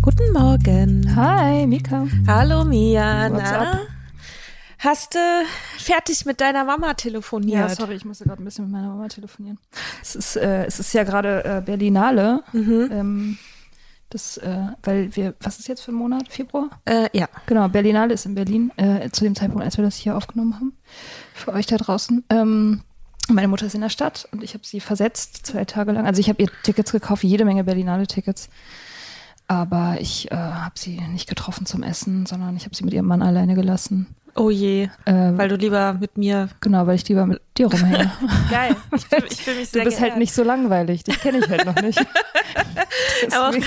Guten Morgen. Hi, Mika. Hallo Mia. What's Na? up? Hast du fertig mit deiner Mama telefoniert? Ja, sorry, ich musste gerade ein bisschen mit meiner Mama telefonieren. Es ist, äh, es ist ja gerade äh, Berlinale. Ähm, das, äh, weil wir, was ist jetzt für ein Monat? Februar? Äh, ja. Genau, Berlinale ist in Berlin, äh, zu dem Zeitpunkt, als wir das hier aufgenommen haben. Für euch da draußen. Ähm, meine Mutter ist in der Stadt und ich habe sie versetzt zwei Tage lang. Also ich habe ihr Tickets gekauft, jede Menge Berlinale-Tickets. Aber ich äh, habe sie nicht getroffen zum Essen, sondern ich habe sie mit ihrem Mann alleine gelassen. Oh je. Äh, Weil du lieber mit mir. genau, weil ich lieber mit dir rumhänge. Geil. Ich fühle fühl mich Du sehr bist halt geehrt. nicht so langweilig, dich kenne ich halt noch nicht. Aber wir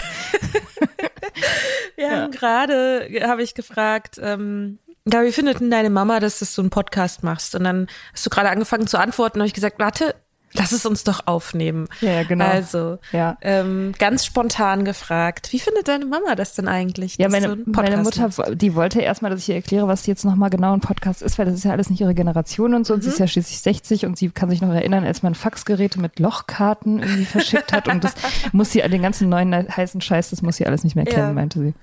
Ja. haben gerade, habe ich gefragt, ähm, ja, wie findet denn deine Mama, dass du so einen Podcast machst? Und dann hast du gerade angefangen zu antworten und habe ich gesagt, warte, lass es uns doch aufnehmen. Ja, genau. Also, Ja. ähm, ganz spontan gefragt, wie findet deine Mama das denn eigentlich? Ja, meine, meine Mutter, machst? die wollte erstmal, dass ich ihr erkläre, was jetzt nochmal genau ein Podcast ist, weil das ist ja alles nicht ihre Generation und so. Und sie ist Mhm. ja schließlich 60 und sie kann sich noch erinnern, als man Faxgeräte mit Lochkarten irgendwie verschickt hat. Und das muss sie, den ganzen neuen heißen Scheiß, das muss sie alles nicht mehr kennen, Ja. meinte sie.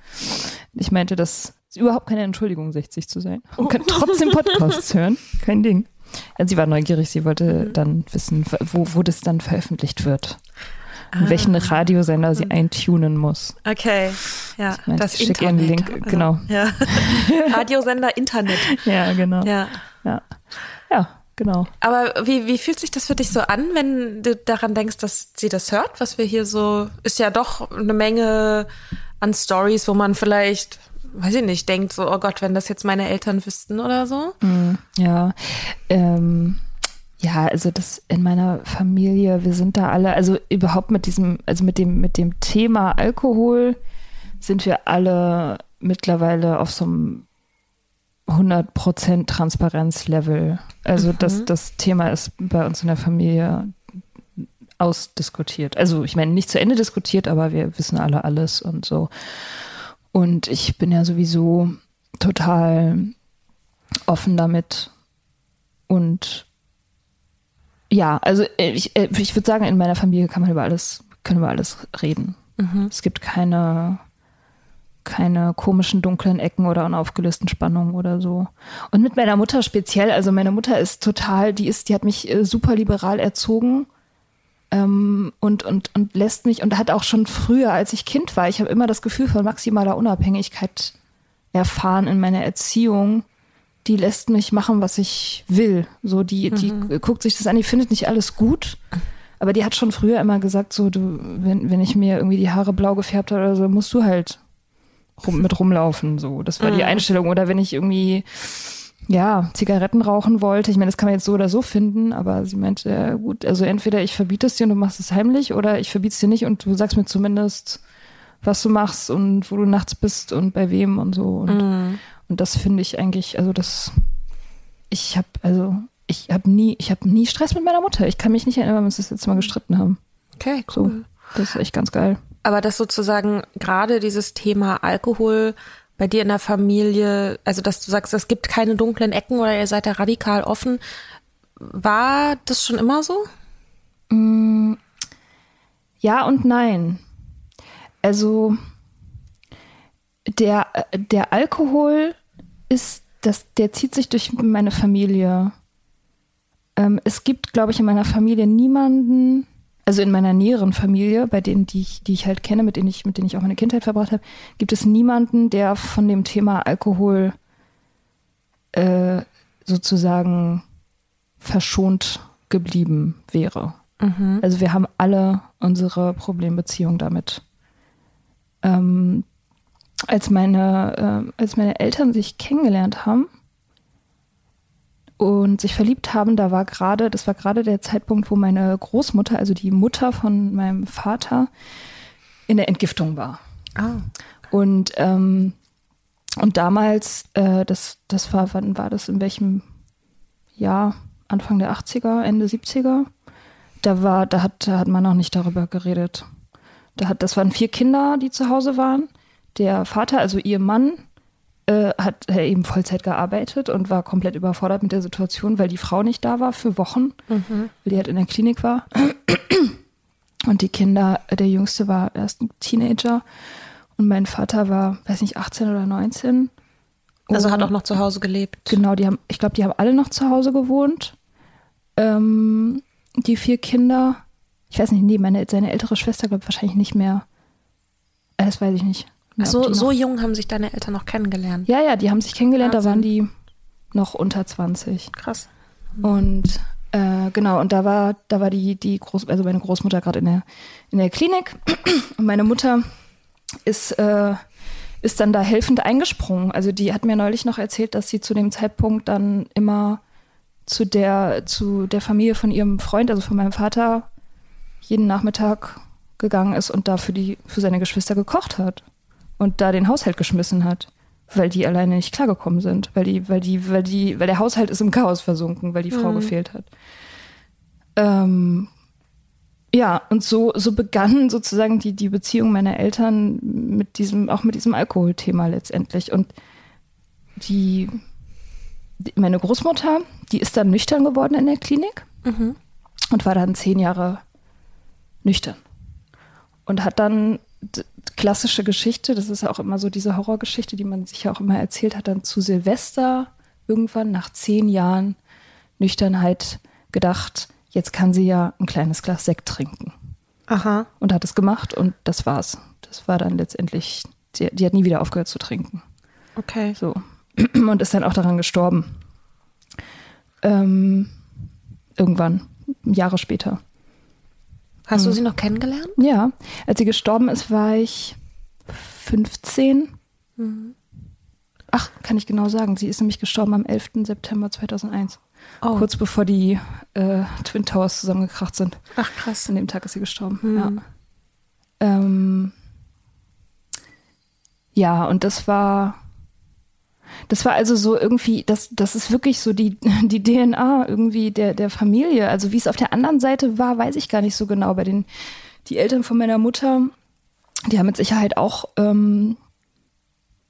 Ich meinte, das ist überhaupt keine Entschuldigung, 60 zu sein. Und kann trotzdem Podcasts hören. Kein Ding. Sie war neugierig, sie wollte Mhm. dann wissen, wo, wo das dann veröffentlicht wird. Ah. Und welchen Radiosender sie eintunen muss. Okay, ja, Ich meinte, das ich schick ihr einen Internet. Link, genau. Ja. Radiosender Internet. Ja, genau. Ja. Ja, ja genau. Aber wie, wie fühlt sich das für dich so an, wenn du daran denkst, dass sie das hört, was wir hier so, ist ja doch eine Menge an Stories, wo man vielleicht, weiß ich nicht, denkt so, oh Gott, wenn das jetzt meine Eltern wüssten oder so. Ja, ähm, ja, also das in meiner Familie, wir sind da alle, also überhaupt mit diesem, also mit dem, mit dem Thema Alkohol sind wir alle mittlerweile auf so einem 100% Transparenzlevel. Also das, das Thema ist bei uns in der Familie ausdiskutiert. Also ich meine, nicht zu Ende diskutiert, aber wir wissen alle alles und so. Und ich bin ja sowieso total offen damit. Und ja, also äh, ich, äh, ich würde sagen, in meiner Familie kann man über alles, können über alles reden. Es gibt keine, keine komischen dunklen Ecken oder unaufgelösten Spannungen oder so. Und mit meiner Mutter speziell, also meine Mutter ist total, die ist, die hat mich äh, super liberal erzogen und, und, und lässt mich und hat auch schon früher, als ich Kind war, ich habe immer das Gefühl von maximaler Unabhängigkeit erfahren in meiner Erziehung. Die lässt mich machen, was ich will. So, die, die Mhm. guckt sich das an, die findet nicht alles gut. Aber die hat schon früher immer gesagt, so, du, wenn, wenn ich mir irgendwie die Haare blau gefärbt habe oder so, musst du halt rum, mit rumlaufen. So, das war die Mhm. Einstellung. Oder wenn ich irgendwie, ja, Zigaretten rauchen wollte. Ich meine, das kann man jetzt so oder so finden, aber sie meinte, ja, gut, also entweder ich verbiete es dir und du machst es heimlich oder ich verbiete es dir nicht und du sagst mir zumindest, was du machst und wo du nachts bist und bei wem und so. Und, Mhm. und das finde ich eigentlich, also das, ich habe, also ich habe nie, ich habe nie Stress mit meiner Mutter. Ich kann mich nicht erinnern, wann wir uns das letzte Mal gestritten haben. Okay, So, cool. das ist echt ganz geil. Aber dass sozusagen gerade dieses Thema Alkohol bei dir in der Familie, also dass du sagst, es gibt keine dunklen Ecken oder ihr seid da radikal offen, war das schon immer so? Ja und nein. Also der, äh, der Alkohol ist, das, der zieht sich durch meine Familie. Ähm, es gibt, glaube ich, in meiner Familie niemanden, also in meiner näheren Familie, bei denen, die ich, die ich halt kenne, mit denen ich, mit denen ich auch meine Kindheit verbracht habe, gibt es niemanden, der von dem Thema Alkohol äh, sozusagen verschont geblieben wäre. Also wir haben alle unsere Problembeziehung damit. Ähm, als meine, äh, als meine Eltern sich kennengelernt haben und sich verliebt haben, da war gerade, das war gerade der Zeitpunkt, wo meine Großmutter, also die Mutter von meinem Vater, in der Entgiftung war. Ah. Und, ähm, und damals, äh, das, das war, wann war das, in welchem Jahr? Anfang der 80er, Ende 70er? Da war, da hat, da hat man noch nicht darüber geredet. Da hat, das waren vier Kinder, die zu Hause waren. Der Vater, also ihr Mann, äh, hat äh, eben Vollzeit gearbeitet und war komplett überfordert mit der Situation, weil die Frau nicht da war für Wochen, weil die halt in der Klinik war. Und die Kinder, der Jüngste war erst ein Teenager und mein Vater war, weiß nicht, 18 oder 19. Also hat auch noch zu Hause gelebt. Genau, die haben, ich glaube, die haben alle noch zu Hause gewohnt. Ähm, die vier Kinder. Ich weiß nicht, nee, meine, seine ältere Schwester, glaube ich, wahrscheinlich nicht mehr. Äh, Das weiß ich nicht. Ach so, noch- so jung haben sich deine Eltern noch kennengelernt. Ja, ja, die haben sich kennengelernt, da Wahnsinn. waren die noch unter 20. Krass. Und äh, genau, und da war, da war die, die Groß, also meine Großmutter gerade in der, in der Klinik und meine Mutter ist, äh, ist dann da helfend eingesprungen. Also die hat mir neulich noch erzählt, dass sie zu dem Zeitpunkt dann immer zu der, zu der Familie von ihrem Freund, also von meinem Vater, jeden Nachmittag gegangen ist und da für die, für seine Geschwister gekocht hat und da den Haushalt geschmissen hat, weil die alleine nicht klargekommen sind, weil die, weil die, weil die, weil der Haushalt ist im Chaos versunken, weil die Frau gefehlt hat. Ähm, ja, und so, so begann sozusagen die, die Beziehung meiner Eltern mit diesem, auch mit diesem Alkoholthema letztendlich. Und die, die meine Großmutter, die ist dann nüchtern geworden in der Klinik und war dann zehn Jahre nüchtern. Und hat dann klassische Geschichte, das ist ja auch immer so diese Horrorgeschichte, die man sich ja auch immer erzählt hat, dann zu Silvester irgendwann nach zehn Jahren Nüchternheit gedacht, jetzt kann sie ja ein kleines Glas Sekt trinken. Aha. Und hat es gemacht und das war's. Das war dann letztendlich, die, die hat nie wieder aufgehört zu trinken. Okay. So. Und ist dann auch daran gestorben. Ähm, irgendwann, Jahre später. Hast Hm. du sie noch kennengelernt? Ja, als sie gestorben ist, war ich 15. Ach, kann ich genau sagen. Sie ist nämlich gestorben am 11. September 2001. Oh. Kurz bevor die äh, Twin Towers zusammengekracht sind. Ach krass. An dem Tag ist sie gestorben. Hm. Ja. Ähm, ja, und das war, das war also so irgendwie, das, das ist wirklich so die, die DNA irgendwie der, der Familie. Also wie es auf der anderen Seite war, weiß ich gar nicht so genau. Bei den, die Eltern von meiner Mutter, die haben mit Sicherheit auch ähm,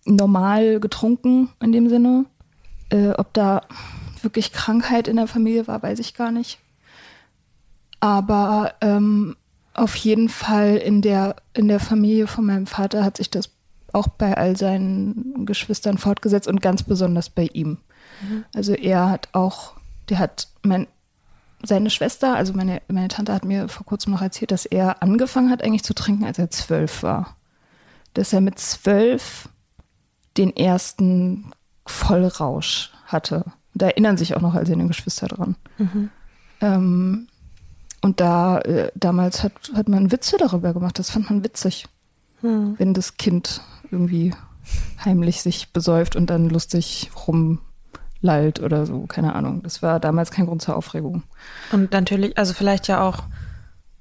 normal getrunken in dem Sinne. Äh, ob da wirklich Krankheit in der Familie war, weiß ich gar nicht. Aber ähm, auf jeden Fall in der, in der Familie von meinem Vater hat sich das auch bei all seinen Geschwistern fortgesetzt und ganz besonders bei ihm. Mhm. Also er hat auch, der hat mein, seine Schwester, also meine, meine Tante hat mir vor kurzem noch erzählt, dass er angefangen hat eigentlich zu trinken, als er zwölf war. Dass er mit zwölf den ersten Vollrausch hatte. Da erinnern sich auch noch all seine Geschwister dran. Mhm. Ähm, und da, äh, damals hat, hat man Witze darüber gemacht. Das fand man witzig. Mhm. Wenn das Kind irgendwie heimlich sich besäuft und dann lustig rumlallt oder so. Keine Ahnung. Das war damals kein Grund zur Aufregung. Und natürlich, also vielleicht ja auch,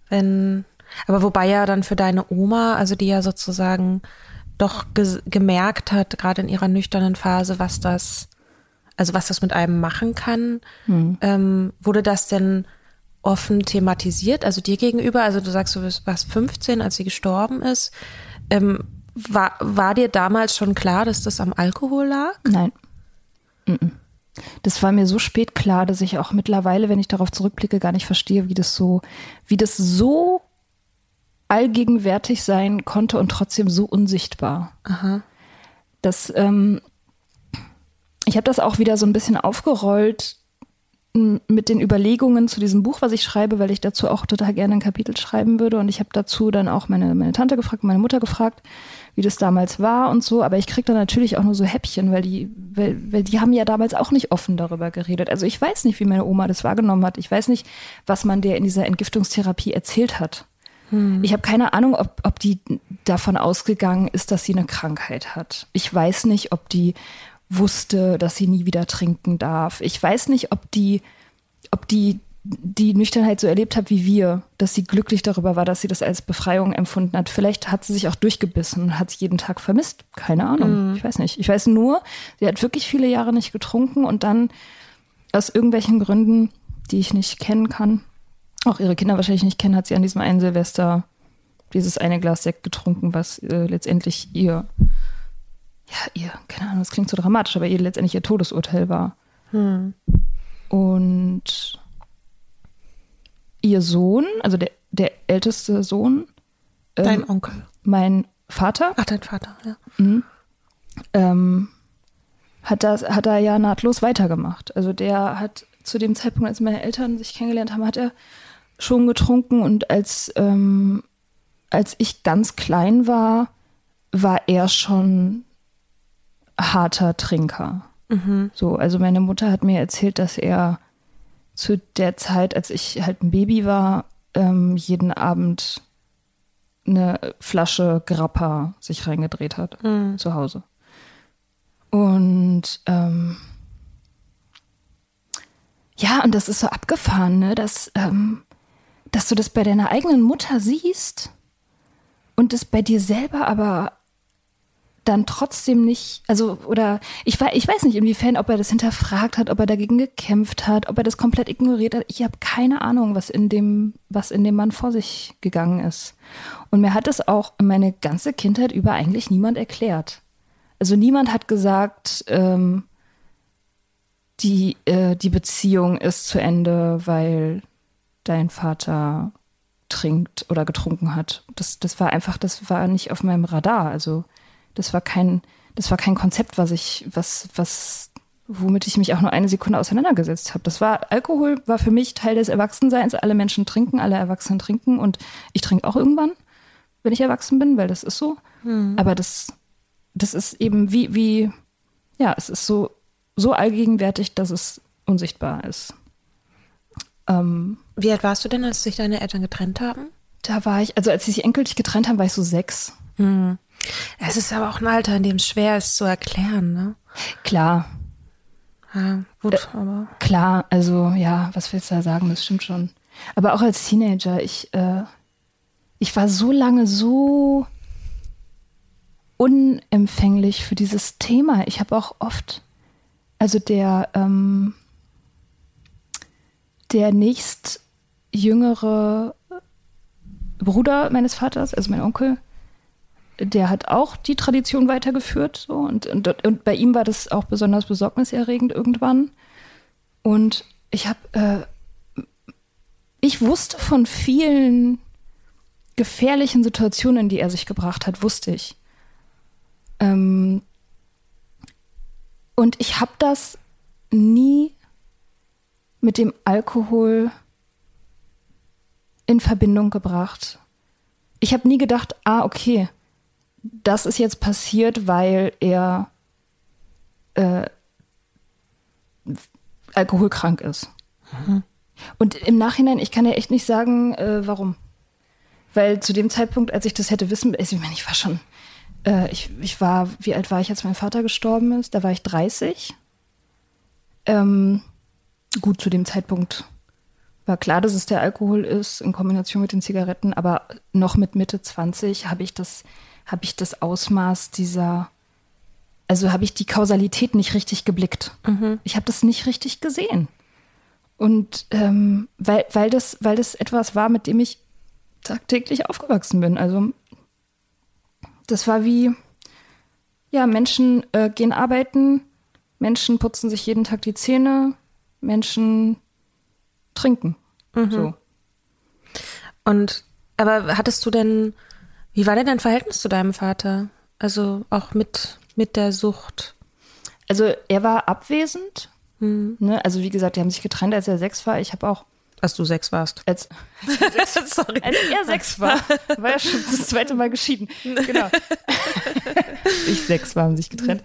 wenn, aber wobei ja dann für deine Oma, also die ja sozusagen doch ge gemerkt hat, gerade in ihrer nüchternen Phase, was das, also was das mit einem machen kann. Hm. Ähm, wurde das denn offen thematisiert, also dir gegenüber? Also du sagst, du warst 15, als sie gestorben ist. Ähm, war, war dir damals schon klar, dass das am Alkohol lag? Nein. Das war mir so spät klar, dass ich auch mittlerweile, wenn ich darauf zurückblicke, gar nicht verstehe, wie das so, wie das so allgegenwärtig sein konnte und trotzdem so unsichtbar. Aha. Das, ähm, ich habe das auch wieder so ein bisschen aufgerollt mit den Überlegungen zu diesem Buch, was ich schreibe, weil ich dazu auch total gerne ein Kapitel schreiben würde. Und ich habe dazu dann auch meine, meine Tante gefragt, meine Mutter gefragt, wie das damals war und so. Aber ich kriege da natürlich auch nur so Häppchen, weil die, weil, weil die haben ja damals auch nicht offen darüber geredet. Also ich weiß nicht, wie meine Oma das wahrgenommen hat. Ich weiß nicht, was man der in dieser Entgiftungstherapie erzählt hat. Hm. Ich habe keine Ahnung, ob, ob die davon ausgegangen ist, dass sie eine Krankheit hat. Ich weiß nicht, ob die wusste, dass sie nie wieder trinken darf. Ich weiß nicht, ob die, ob die die Nüchternheit so erlebt hat wie wir, dass sie glücklich darüber war, dass sie das als Befreiung empfunden hat. Vielleicht hat sie sich auch durchgebissen und hat es jeden Tag vermisst. Keine Ahnung. Mhm. Ich weiß nicht. Ich weiß nur, sie hat wirklich viele Jahre nicht getrunken und dann aus irgendwelchen Gründen, die ich nicht kennen kann, auch ihre Kinder wahrscheinlich nicht kennen, hat sie an diesem einen Silvester dieses eine Glas Sekt getrunken, was äh, letztendlich ihr, ja, ihr, keine Ahnung, das klingt so dramatisch, aber ihr letztendlich ihr Todesurteil war. Hm. Und ihr Sohn, also der, der älteste Sohn. Ähm, dein Onkel. Mein Vater. Ach, dein Vater, ja. Mhm, ähm, hat, das, hat da ja nahtlos weitergemacht. Also der hat zu dem Zeitpunkt, als meine Eltern sich kennengelernt haben, hat er schon getrunken und als, ähm, als ich ganz klein war, war er schon harter Trinker. Mhm. So, also meine Mutter hat mir erzählt, dass er zu der Zeit, als ich halt ein Baby war, ähm, jeden Abend eine Flasche Grappa sich reingedreht hat mhm. zu Hause. Und ähm, ja, und das ist so abgefahren, ne? dass, ähm, dass du das bei deiner eigenen Mutter siehst und das bei dir selber aber dann trotzdem nicht, also, oder ich, ich weiß nicht, inwiefern, ob er das hinterfragt hat, ob er dagegen gekämpft hat, ob er das komplett ignoriert hat. Ich habe keine Ahnung, was in dem, was in dem Mann vor sich gegangen ist. Und mir hat es auch meine ganze Kindheit über eigentlich niemand erklärt. Also niemand hat gesagt, ähm, die, äh, die Beziehung ist zu Ende, weil dein Vater trinkt oder getrunken hat. Das, das war einfach, das war nicht auf meinem Radar. Also das war kein, das war kein Konzept, was ich, was, was, womit ich mich auch nur eine Sekunde auseinandergesetzt habe. Das war, Alkohol war für mich Teil des Erwachsenseins. Alle Menschen trinken, alle Erwachsenen trinken und ich trinke auch irgendwann, wenn ich erwachsen bin, weil das ist so. Hm. Aber das, das ist eben wie, wie, ja, es ist so so allgegenwärtig, dass es unsichtbar ist. Ähm, Wie alt warst du denn, als sich deine Eltern getrennt haben? Da war ich, also als sie sich endgültig getrennt haben, war ich so sechs. Hm. Es ist aber auch ein Alter, in dem es schwer ist zu erklären, ne? Klar. Ja, gut, äh, aber. Klar, also ja, was willst du da sagen? Das stimmt schon. Aber auch als Teenager, ich, äh, ich war so lange so unempfänglich für dieses Thema. Ich habe auch oft also der, ähm, der nächst jüngere Bruder meines Vaters, also mein Onkel, der hat auch die Tradition weitergeführt. So, und, und, und bei ihm war das auch besonders besorgniserregend irgendwann. Und ich habe, äh, ich wusste von vielen gefährlichen Situationen, in die er sich gebracht hat, wusste ich. Ähm, und ich habe das nie mit dem Alkohol in Verbindung gebracht. Ich habe nie gedacht, ah, okay, das ist jetzt passiert, weil er äh, alkoholkrank ist. Mhm. Und im Nachhinein, ich kann ja echt nicht sagen, äh, warum. Weil zu dem Zeitpunkt, als ich das hätte wissen, also ich meine, ich war schon, äh, ich, ich war, wie alt war ich, als mein Vater gestorben ist? Da war ich 30. Ähm, gut, zu dem Zeitpunkt war klar, dass es der Alkohol ist in Kombination mit den Zigaretten, aber noch mit Mitte 20 habe ich das, habe ich das Ausmaß dieser, also habe ich die Kausalität nicht richtig geblickt. Mhm. Ich habe das nicht richtig gesehen. Und ähm, weil, weil, das, weil das etwas war, mit dem ich tagtäglich aufgewachsen bin. Also das war wie, ja, Menschen äh, gehen arbeiten, Menschen putzen sich jeden Tag die Zähne, Menschen trinken. Mhm. So. Und aber hattest du denn, wie war denn dein Verhältnis zu deinem Vater? Also auch mit, mit der Sucht? Also er war abwesend, Mhm. Ne? Also wie gesagt, die haben sich getrennt, als er sechs war. Ich habe auch als du sechs warst. Als, als, Sorry. als er sechs war, war er schon das zweite Mal geschieden. Genau. ich sechs war, haben sich getrennt.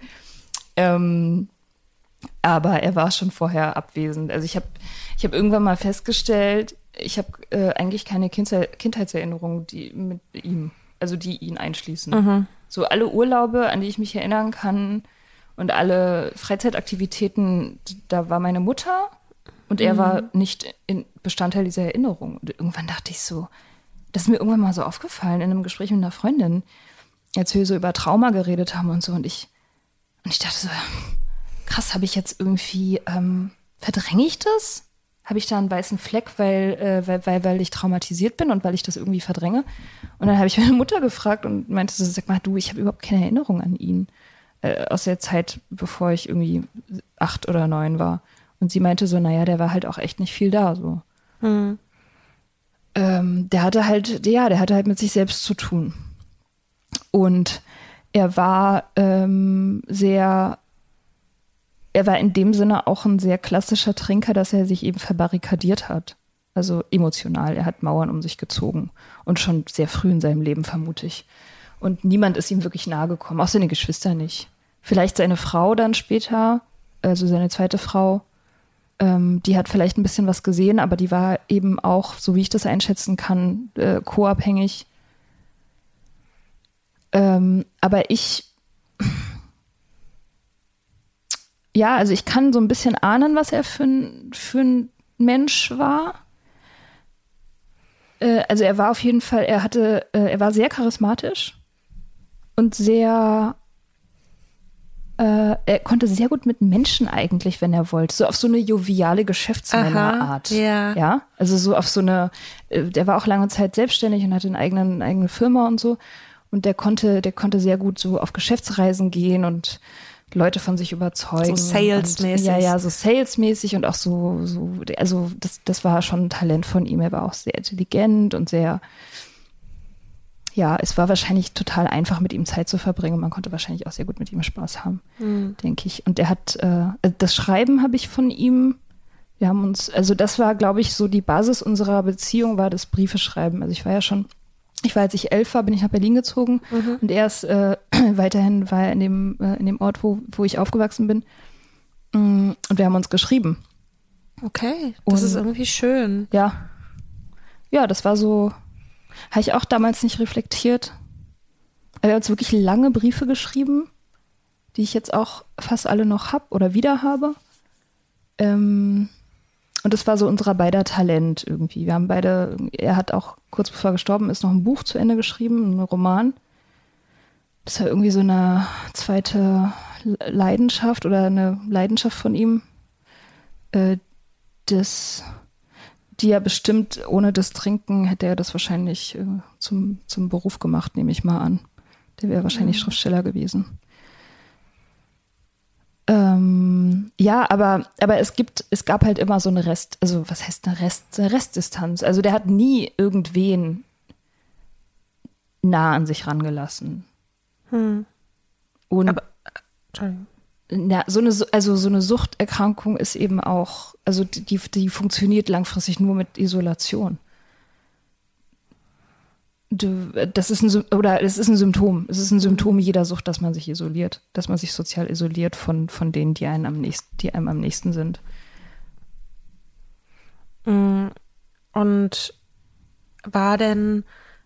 Ähm, aber er war schon vorher abwesend. Also ich habe ich hab irgendwann mal festgestellt, ich habe äh, eigentlich keine Kindheit, Kindheitserinnerungen die, mit ihm, also die ihn einschließen. Mhm. So alle Urlaube, an die ich mich erinnern kann, und alle Freizeitaktivitäten, da war meine Mutter und er mhm. war nicht Bestandteil dieser Erinnerung. Und irgendwann dachte ich so, das ist mir irgendwann mal so aufgefallen in einem Gespräch mit einer Freundin, als wir so über Trauma geredet haben und so. Und ich, und ich dachte so, krass, habe ich jetzt irgendwie, ähm, verdränge ich das? Habe ich da einen weißen Fleck, weil, äh, weil, weil, weil ich traumatisiert bin und weil ich das irgendwie verdränge? Und dann habe ich meine Mutter gefragt und meinte so, sag mal, du, ich habe überhaupt keine Erinnerung an ihn äh, aus der Zeit, bevor ich irgendwie acht oder neun war. Und sie meinte so, naja, der war halt auch echt nicht viel da, so. Mhm. Ähm, der hatte halt, ja, der hatte halt mit sich selbst zu tun. Und er war ähm, sehr, er war in dem Sinne auch ein sehr klassischer Trinker, dass er sich eben verbarrikadiert hat. Also emotional. Er hat Mauern um sich gezogen. Und schon sehr früh in seinem Leben, vermute ich. Und niemand ist ihm wirklich nahe gekommen, auch seine Geschwister nicht. Vielleicht seine Frau dann später, also seine zweite Frau, ähm, die hat vielleicht ein bisschen was gesehen, aber die war eben auch, so wie ich das einschätzen kann, äh, co-abhängig. Ähm, aber ich, ja, also ich kann so ein bisschen ahnen, was er für ein, für ein Mensch war. Äh, also er war auf jeden Fall, er hatte, äh, er war sehr charismatisch und sehr äh, er konnte sehr gut mit Menschen eigentlich, wenn er wollte, so auf so eine joviale Geschäftsmännerart. Ja. ja, also so auf so eine, äh, der war auch lange Zeit selbstständig und hatte eine eigene, eine eigene Firma und so. Und der konnte, der konnte sehr gut so auf Geschäftsreisen gehen und Leute von sich überzeugen. So salesmäßig. Ja, ja, so salesmäßig und auch so, so, also das, das war schon ein Talent von ihm. Er war auch sehr intelligent und sehr, ja, es war wahrscheinlich total einfach, mit ihm Zeit zu verbringen. Man konnte wahrscheinlich auch sehr gut mit ihm Spaß haben, mhm. denke ich. Und er hat, äh, das Schreiben habe ich von ihm, wir haben uns, also das war, glaube ich, so die Basis unserer Beziehung, war das Briefe schreiben. Also ich war ja schon, ich war, als ich elf war, bin ich nach Berlin gezogen mhm. und er ist äh, weiterhin war er in dem, äh, in dem Ort, wo, wo ich aufgewachsen bin. Mm, und wir haben uns geschrieben. Okay, das und, ist irgendwie schön. Ja. Ja, das war so, habe ich auch damals nicht reflektiert. Wir haben uns wirklich lange Briefe geschrieben, die ich jetzt auch fast alle noch habe oder wieder habe. Ähm, und das war so unser beider Talent irgendwie. Wir haben beide, er hat auch kurz bevor er gestorben ist, noch ein Buch zu Ende geschrieben, einen Roman. Das war irgendwie so eine zweite Leidenschaft oder eine Leidenschaft von ihm. Äh, das die ja bestimmt ohne das Trinken hätte er das wahrscheinlich äh, zum, zum Beruf gemacht, nehme ich mal an. Der wäre wahrscheinlich mhm. Schriftsteller gewesen. Ähm, ja, aber, aber es gibt, es gab halt immer so eine Rest, also was heißt eine Rest, eine Restdistanz. Also der hat nie irgendwen nah an sich rangelassen. Hm. Und Aber, Entschuldigung. ja, so eine, also so eine Suchterkrankung ist eben auch, also die, die funktioniert langfristig nur mit Isolation. Das ist ein, oder es ist ein Symptom. Es ist ein Symptom jeder Sucht, dass man sich isoliert, dass man sich sozial isoliert von, von denen, die einem am nächsten, die einem am nächsten sind. Mm, Und war denn,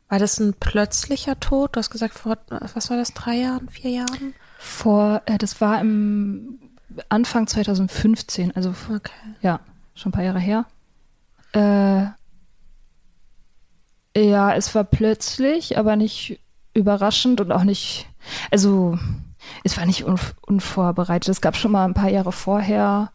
war das ein plötzlicher Tod? Du hast gesagt, vor, was war das, drei Jahren, vier Jahren? Vor, äh, das war im Anfang 2015, also Okay. Ja, schon ein paar Jahre her. Äh, ja, es war plötzlich, aber nicht überraschend und auch nicht, also es war nicht unv unvorbereitet. Es gab schon mal ein paar Jahre vorher,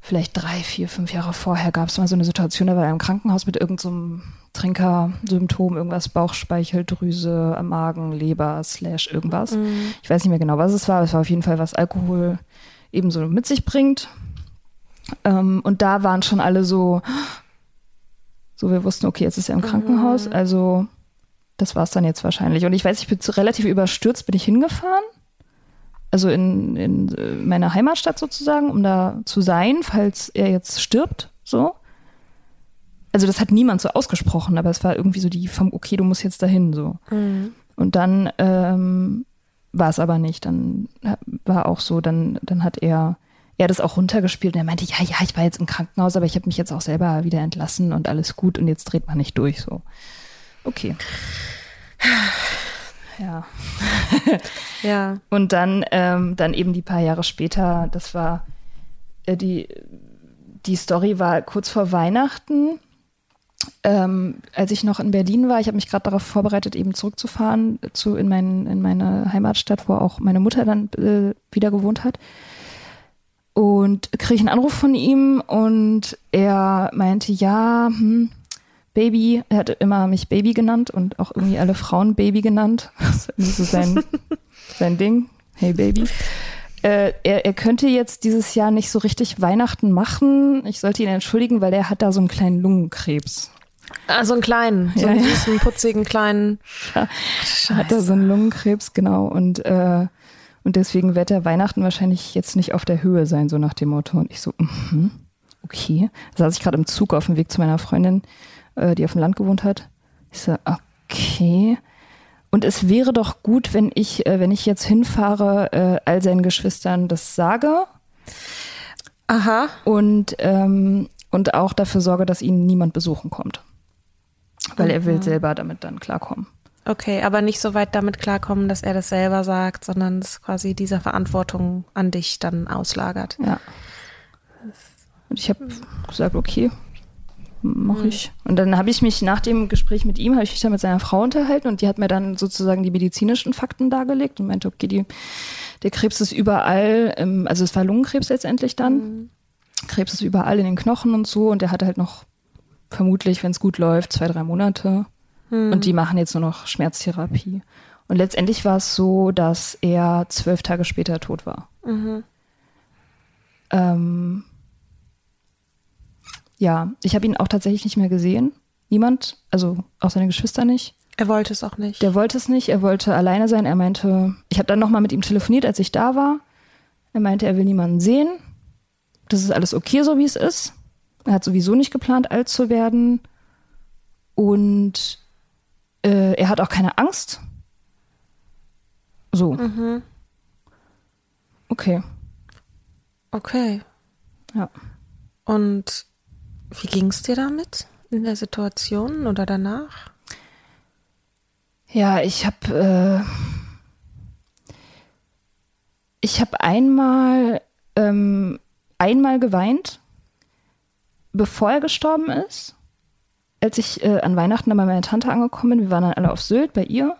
vielleicht drei, vier, fünf Jahre vorher, gab es mal so eine Situation, da war er im Krankenhaus mit irgendeinem so Trinkersymptom, irgendwas Bauchspeicheldrüse, Magen, Leber, slash irgendwas. Ich weiß nicht mehr genau, was es war. Es war auf jeden Fall, was Alkohol ebenso mit sich bringt. Ähm, und da waren schon alle so, so wir wussten, okay, jetzt ist er im Krankenhaus, also das war es dann jetzt wahrscheinlich. Und ich weiß, ich bin relativ überstürzt, bin ich hingefahren. Also in, in äh, meiner Heimatstadt sozusagen, um da zu sein, falls er jetzt stirbt, so. Also das hat niemand so ausgesprochen, aber es war irgendwie so die vom, okay, du musst jetzt dahin, so. Und dann ähm, war es aber nicht. Dann ha- war auch so, dann, dann hat er, er das auch runtergespielt und er meinte, ja, ja, ich war jetzt im Krankenhaus, aber ich habe mich jetzt auch selber wieder entlassen und alles gut und jetzt dreht man nicht durch. So. Okay. Ja. Ja. Und dann, ähm, dann eben die paar Jahre später, das war äh, die, die Story war kurz vor Weihnachten, ähm, als ich noch in Berlin war. Ich habe mich gerade darauf vorbereitet, eben zurückzufahren zu in, mein, in meine Heimatstadt, wo auch meine Mutter dann äh, wieder gewohnt hat. Und kriege ich einen Anruf von ihm und er meinte, ja, hm, Baby, er hat immer mich Baby genannt und auch irgendwie alle Frauen Baby genannt. Das ist so sein, sein Ding. Hey Baby. Äh, er, er könnte jetzt dieses Jahr nicht so richtig Weihnachten machen. Ich sollte ihn entschuldigen, weil er hat da so einen kleinen Lungenkrebs. Also einen kleinen, so Ja, einen ja. süßen, putzigen kleinen. Er hat da so einen Lungenkrebs, genau. Und, äh, und deswegen wird er Weihnachten wahrscheinlich jetzt nicht auf der Höhe sein, so nach dem Motto. Und ich so, mhm, okay. Da saß ich gerade im Zug auf dem Weg zu meiner Freundin, äh, die auf dem Land gewohnt hat. Ich so, okay. Und es wäre doch gut, wenn ich, äh, wenn ich jetzt hinfahre, äh, all seinen Geschwistern das sage Aha. und, ähm, und auch dafür sorge, dass ihn niemand besuchen kommt. Weil er will selber damit dann klarkommen. Okay, aber nicht so weit damit klarkommen, dass er das selber sagt, sondern es quasi dieser Verantwortung an dich dann auslagert. Ja. Und ich habe gesagt, okay, mache ich. Und dann habe ich mich nach dem Gespräch mit ihm, habe ich mich dann mit seiner Frau unterhalten und die hat mir dann sozusagen die medizinischen Fakten dargelegt und meinte, okay, die, der Krebs ist überall, ähm, also es war Lungenkrebs letztendlich dann. Krebs ist überall in den Knochen und so und der hat halt noch vermutlich, wenn es gut läuft, zwei, drei Monate. Und die machen jetzt nur noch Schmerztherapie. Und letztendlich war es so, dass er zwölf Tage später tot war. Ähm, ja, ich habe ihn auch tatsächlich nicht mehr gesehen. Niemand, also auch seine Geschwister nicht. Er wollte es auch nicht. Der wollte es nicht, er wollte alleine sein. Er meinte, ich habe dann nochmal mit ihm telefoniert, als ich da war. Er meinte, er will niemanden sehen. Das ist alles okay, so wie es ist. Er hat sowieso nicht geplant, alt zu werden. Und äh, er hat auch keine Angst. So. Okay, okay. ja. Und wie ging es dir damit in der Situation oder danach? Ja, ich habe äh, ich habe einmal ähm, einmal geweint, bevor er gestorben ist, als ich äh, an Weihnachten bei meiner Tante angekommen bin. Wir waren dann alle auf Sylt bei ihr.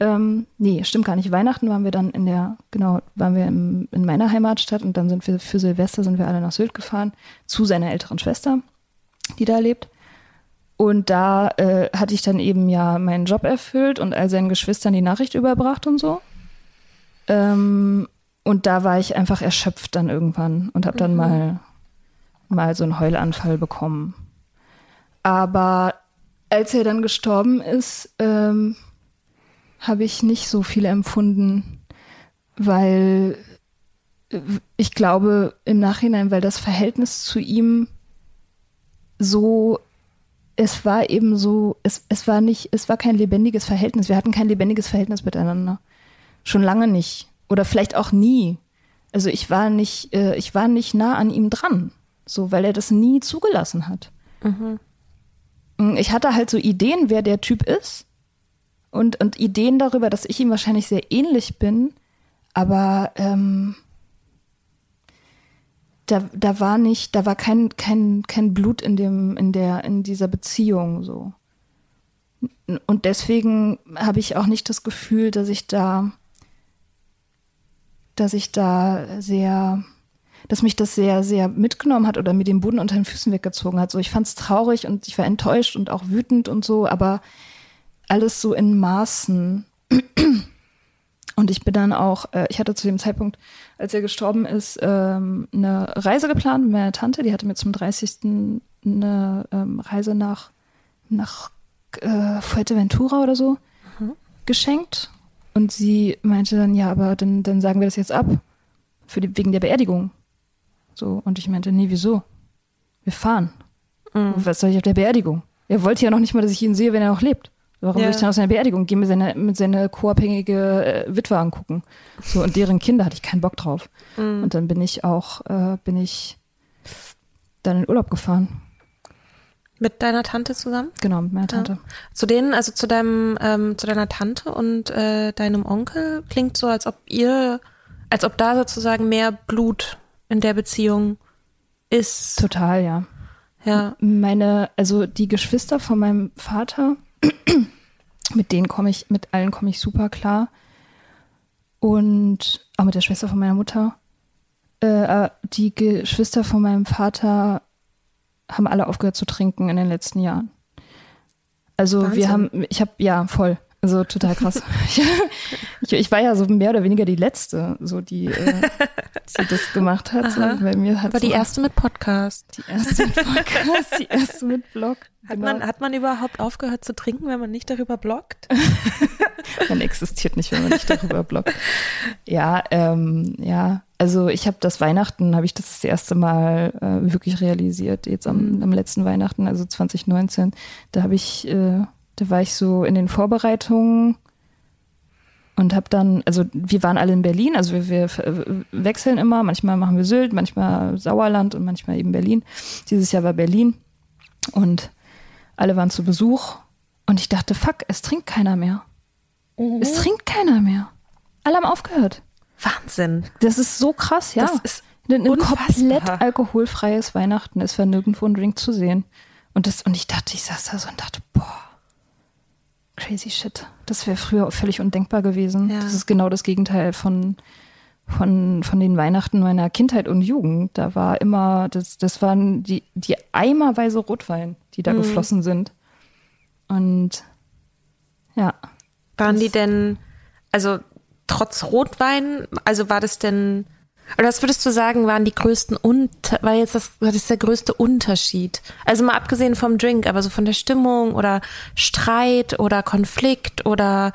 Ähm, nee, stimmt gar nicht. Weihnachten waren wir dann in der, genau, waren wir im, in meiner Heimatstadt und dann sind wir für Silvester sind wir alle nach Sylt gefahren zu seiner älteren Schwester, die da lebt. Und da äh, hatte ich dann eben ja meinen Job erfüllt und all seinen Geschwistern die Nachricht überbracht und so. Ähm, und da war ich einfach erschöpft dann irgendwann und habe dann mal, mal so einen Heulanfall bekommen. Aber als er dann gestorben ist, ähm, habe ich nicht so viel empfunden, weil äh, ich glaube im Nachhinein, weil das Verhältnis zu ihm so, es war eben so, es, es war nicht, es war kein lebendiges Verhältnis. Wir hatten kein lebendiges Verhältnis miteinander. Schon lange nicht. Oder vielleicht auch nie. Also ich war nicht, äh, ich war nicht nah an ihm dran. So, weil er das nie zugelassen hat. Mhm. Ich hatte halt so Ideen, wer der Typ ist. Und, und Ideen darüber, dass ich ihm wahrscheinlich sehr ähnlich bin. Aber ähm, da, da war nicht, da war kein, kein, kein Blut in dem, in der, in dieser Beziehung so. Und deswegen habe ich auch nicht das Gefühl, dass ich da, dass ich da sehr, dass mich das sehr, sehr mitgenommen hat oder mir den Boden unter den Füßen weggezogen hat. So, ich fand es traurig und ich war enttäuscht und auch wütend und so, aber alles so in Maßen. Und ich bin dann auch, äh, ich hatte zu dem Zeitpunkt, als er gestorben ist, ähm, eine Reise geplant mit meiner Tante. Die hatte mir zum 30. eine ähm, Reise nach, nach äh, Fuerteventura oder so mhm. geschenkt. Und sie meinte dann, ja, aber dann, dann sagen wir das jetzt ab. Für die, wegen der Beerdigung. So, und ich meinte, nee, wieso? Wir fahren. Mhm. Was soll ich auf der Beerdigung? Er wollte ja noch nicht mal, dass ich ihn sehe, wenn er noch lebt. Warum ja. will ich dann auf seine Beerdigung gehen, mit seiner, mit seiner co-abhängige äh, Witwe angucken? So, und deren Kinder hatte ich keinen Bock drauf. Mhm. Und dann bin ich auch, äh, bin ich dann in Urlaub gefahren. Mit deiner Tante zusammen? Genau, mit meiner Tante. Ja. Zu denen, also zu deinem, ähm, zu deiner Tante und äh, deinem Onkel klingt so, als ob ihr, als ob da sozusagen mehr Blut in der Beziehung ist. Total, ja. Ja. Meine, also die Geschwister von meinem Vater, mit denen komme ich, mit allen komme ich super klar. Und auch mit der Schwester von meiner Mutter. Äh, die Geschwister von meinem Vater haben alle aufgehört zu trinken in den letzten Jahren. Also Wahnsinn. wir haben, ich habe, ja, voll. Also total krass. ich, ich, war ja so mehr oder weniger die letzte, so die, äh, die das gemacht hat. So. Bei mir hat Aber so die erste mit Podcast. Die erste mit Podcast, die erste mit Blog. Hat, genau. man, hat man überhaupt aufgehört zu trinken, wenn man nicht darüber bloggt? man existiert nicht, wenn man nicht darüber bloggt. Ja, ähm, ja. Also ich habe das Weihnachten, habe ich das das erste Mal äh, wirklich realisiert, jetzt am, mhm. am letzten Weihnachten, also 2019. Da habe ich äh, da war ich so in den Vorbereitungen und habe dann, also wir waren alle in Berlin, also wir, wir, wechseln immer, manchmal machen wir Sylt, manchmal Sauerland und manchmal eben Berlin. Dieses Jahr war Berlin und alle waren zu Besuch und ich dachte, fuck, es trinkt keiner mehr. Mhm. Es trinkt keiner mehr. Alle haben aufgehört. Wahnsinn. Das ist so krass, ja. Das ist ein, ein komplett alkoholfreies Weihnachten. Es war nirgendwo ein Drink zu sehen. Und, das, und ich dachte, ich saß da so und dachte, boah, crazy shit. Das wäre früher völlig undenkbar gewesen. Ja. Das ist genau das Gegenteil von, von, von den Weihnachten meiner Kindheit und Jugend. Da war immer, das, das waren die, die eimerweise Rotwein, die da mhm. geflossen sind. Und ja. Waren die denn, also trotz Rotwein, also war das denn oder was würdest du sagen, waren die größten Unter war jetzt das, das ist der größte Unterschied? Also mal abgesehen vom Drink, aber so von der Stimmung oder Streit oder Konflikt oder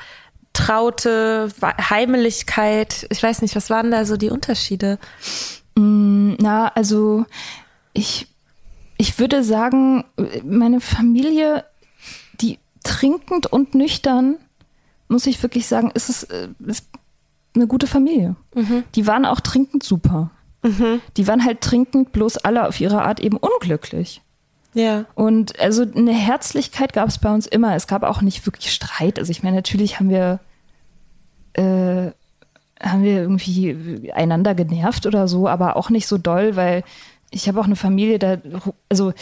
Traute, Heimeligkeit. Ich weiß nicht, was waren da so die Unterschiede? Mm, na, also ich, ich würde sagen, meine Familie, die trinkend und nüchtern, muss ich wirklich sagen, ist es, äh, ist eine gute Familie. Mhm. Die waren auch trinkend super. Mhm. Die waren halt trinkend bloß alle auf ihre Art eben unglücklich. Ja. Und also eine Herzlichkeit gab es bei uns immer. Es gab auch nicht wirklich Streit. Also ich meine, natürlich haben wir äh, haben wir irgendwie einander genervt oder so, aber auch nicht so doll, weil ich habe auch eine Familie, da also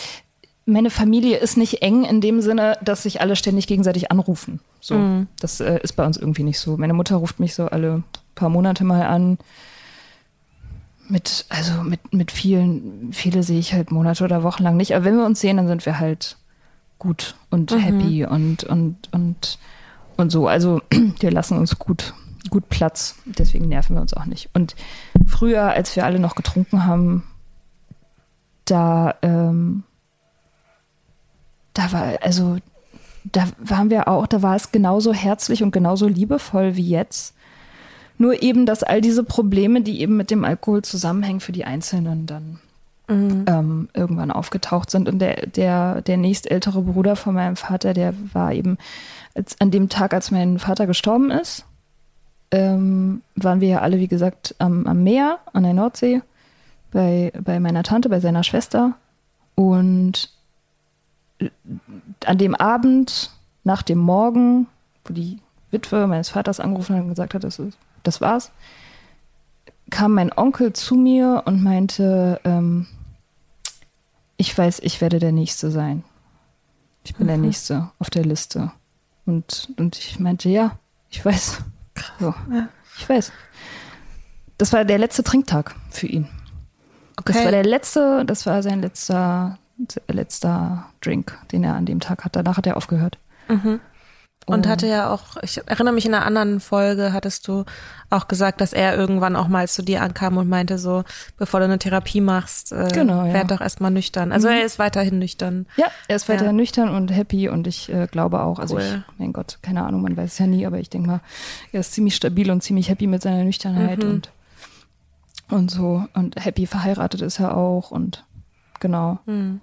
meine Familie ist nicht eng in dem Sinne, dass sich alle ständig gegenseitig anrufen. So, mhm. das äh, ist bei uns irgendwie nicht so. Meine Mutter ruft mich so alle paar Monate mal an. Mit, also mit, mit vielen, viele sehe ich halt Monate oder Wochen lang nicht. Aber wenn wir uns sehen, dann sind wir halt gut und mhm. happy und, und, und, und so. Also wir lassen uns gut, gut Platz. Deswegen nerven wir uns auch nicht. Und früher, als wir alle noch getrunken haben, da, ähm, da war, also da waren wir auch, da war es genauso herzlich und genauso liebevoll wie jetzt. Nur eben, dass all diese Probleme, die eben mit dem Alkohol zusammenhängen, für die Einzelnen dann mhm. ähm, irgendwann aufgetaucht sind. Und der, der, der nächstältere Bruder von meinem Vater, der war eben als, an dem Tag, als mein Vater gestorben ist, ähm, waren wir ja alle, wie gesagt, am, am Meer, an der Nordsee, bei, bei meiner Tante, bei seiner Schwester. Und an dem Abend, nach dem Morgen, wo die Witwe meines Vaters angerufen hat und gesagt hat, das, ist, das war's, kam mein Onkel zu mir und meinte, ähm, ich weiß, ich werde der Nächste sein. Ich bin mhm. der Nächste auf der Liste. Und, und ich meinte, ja, ich weiß. So, ja. Ich weiß. Das war der letzte Trinktag für ihn. Okay. Das war der letzte, das war sein letzter, letzter Drink, den er an dem Tag hat. Danach hat er aufgehört. Mhm. Und hatte ja auch, ich erinnere mich in einer anderen Folge, hattest du auch gesagt, dass er irgendwann auch mal zu dir ankam und meinte so, bevor du eine Therapie machst, äh, genau, ja. werd doch erstmal nüchtern. Also mhm. er ist weiterhin nüchtern. Ja, er ist weiterhin ja. nüchtern und happy und ich äh, glaube auch, also cool. ich, mein Gott, keine Ahnung, man weiß es ja nie, aber ich denke mal, er ist ziemlich stabil und ziemlich happy mit seiner Nüchternheit mhm. und, und so. Und happy verheiratet ist er auch und genau. Mhm.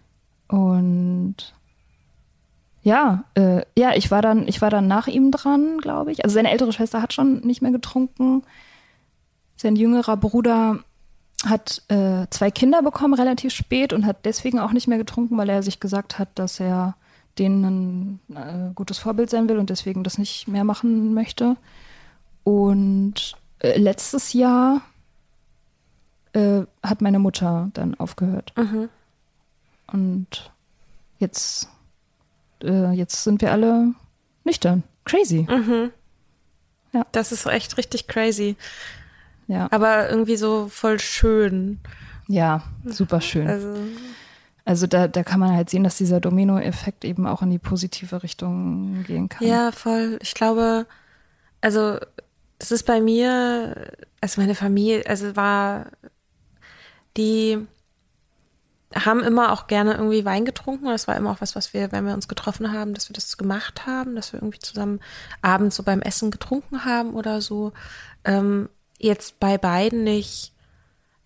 Und ja, äh, ja, ich war dann, ich war dann nach ihm dran, glaube ich. Also seine ältere Schwester hat schon nicht mehr getrunken. Sein jüngerer Bruder hat äh, zwei Kinder bekommen relativ spät und hat deswegen auch nicht mehr getrunken, weil er sich gesagt hat, dass er denen ein äh, gutes Vorbild sein will und deswegen das nicht mehr machen möchte. Und äh, letztes Jahr äh, hat meine Mutter dann aufgehört. Mhm. Und jetzt äh, jetzt sind wir alle nüchtern. Crazy. Mhm. Ja. Das ist echt richtig crazy. Ja. Aber irgendwie so voll schön. Ja, super schön. Also, also da, da kann man halt sehen, dass dieser Domino-Effekt eben auch in die positive Richtung gehen kann. Ja, voll. Ich glaube, also es ist bei mir, also meine Familie, also war die haben immer auch gerne irgendwie Wein getrunken. Das war immer auch was, was wir, wenn wir uns getroffen haben, dass wir das gemacht haben, dass wir irgendwie zusammen abends so beim Essen getrunken haben oder so. Ähm, jetzt bei beiden nicht,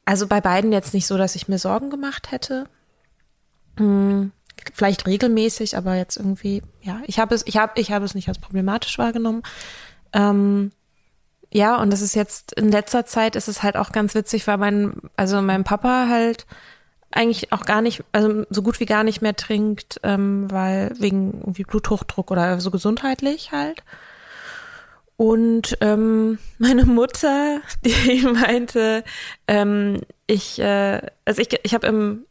also bei beiden jetzt nicht so, dass ich mir Sorgen gemacht hätte. Hm, vielleicht regelmäßig, aber jetzt irgendwie, ja, ich habe es, ich habe, ich habe es nicht als problematisch wahrgenommen. Ähm, ja, und das ist jetzt in letzter Zeit ist es halt auch ganz witzig, weil mein, also mein Papa halt eigentlich auch gar nicht, also so gut wie gar nicht mehr trinkt, ähm, weil wegen irgendwie Bluthochdruck oder so gesundheitlich halt. Und ähm, meine Mutter, die meinte, ähm, ich, äh, also ich, ich habe im,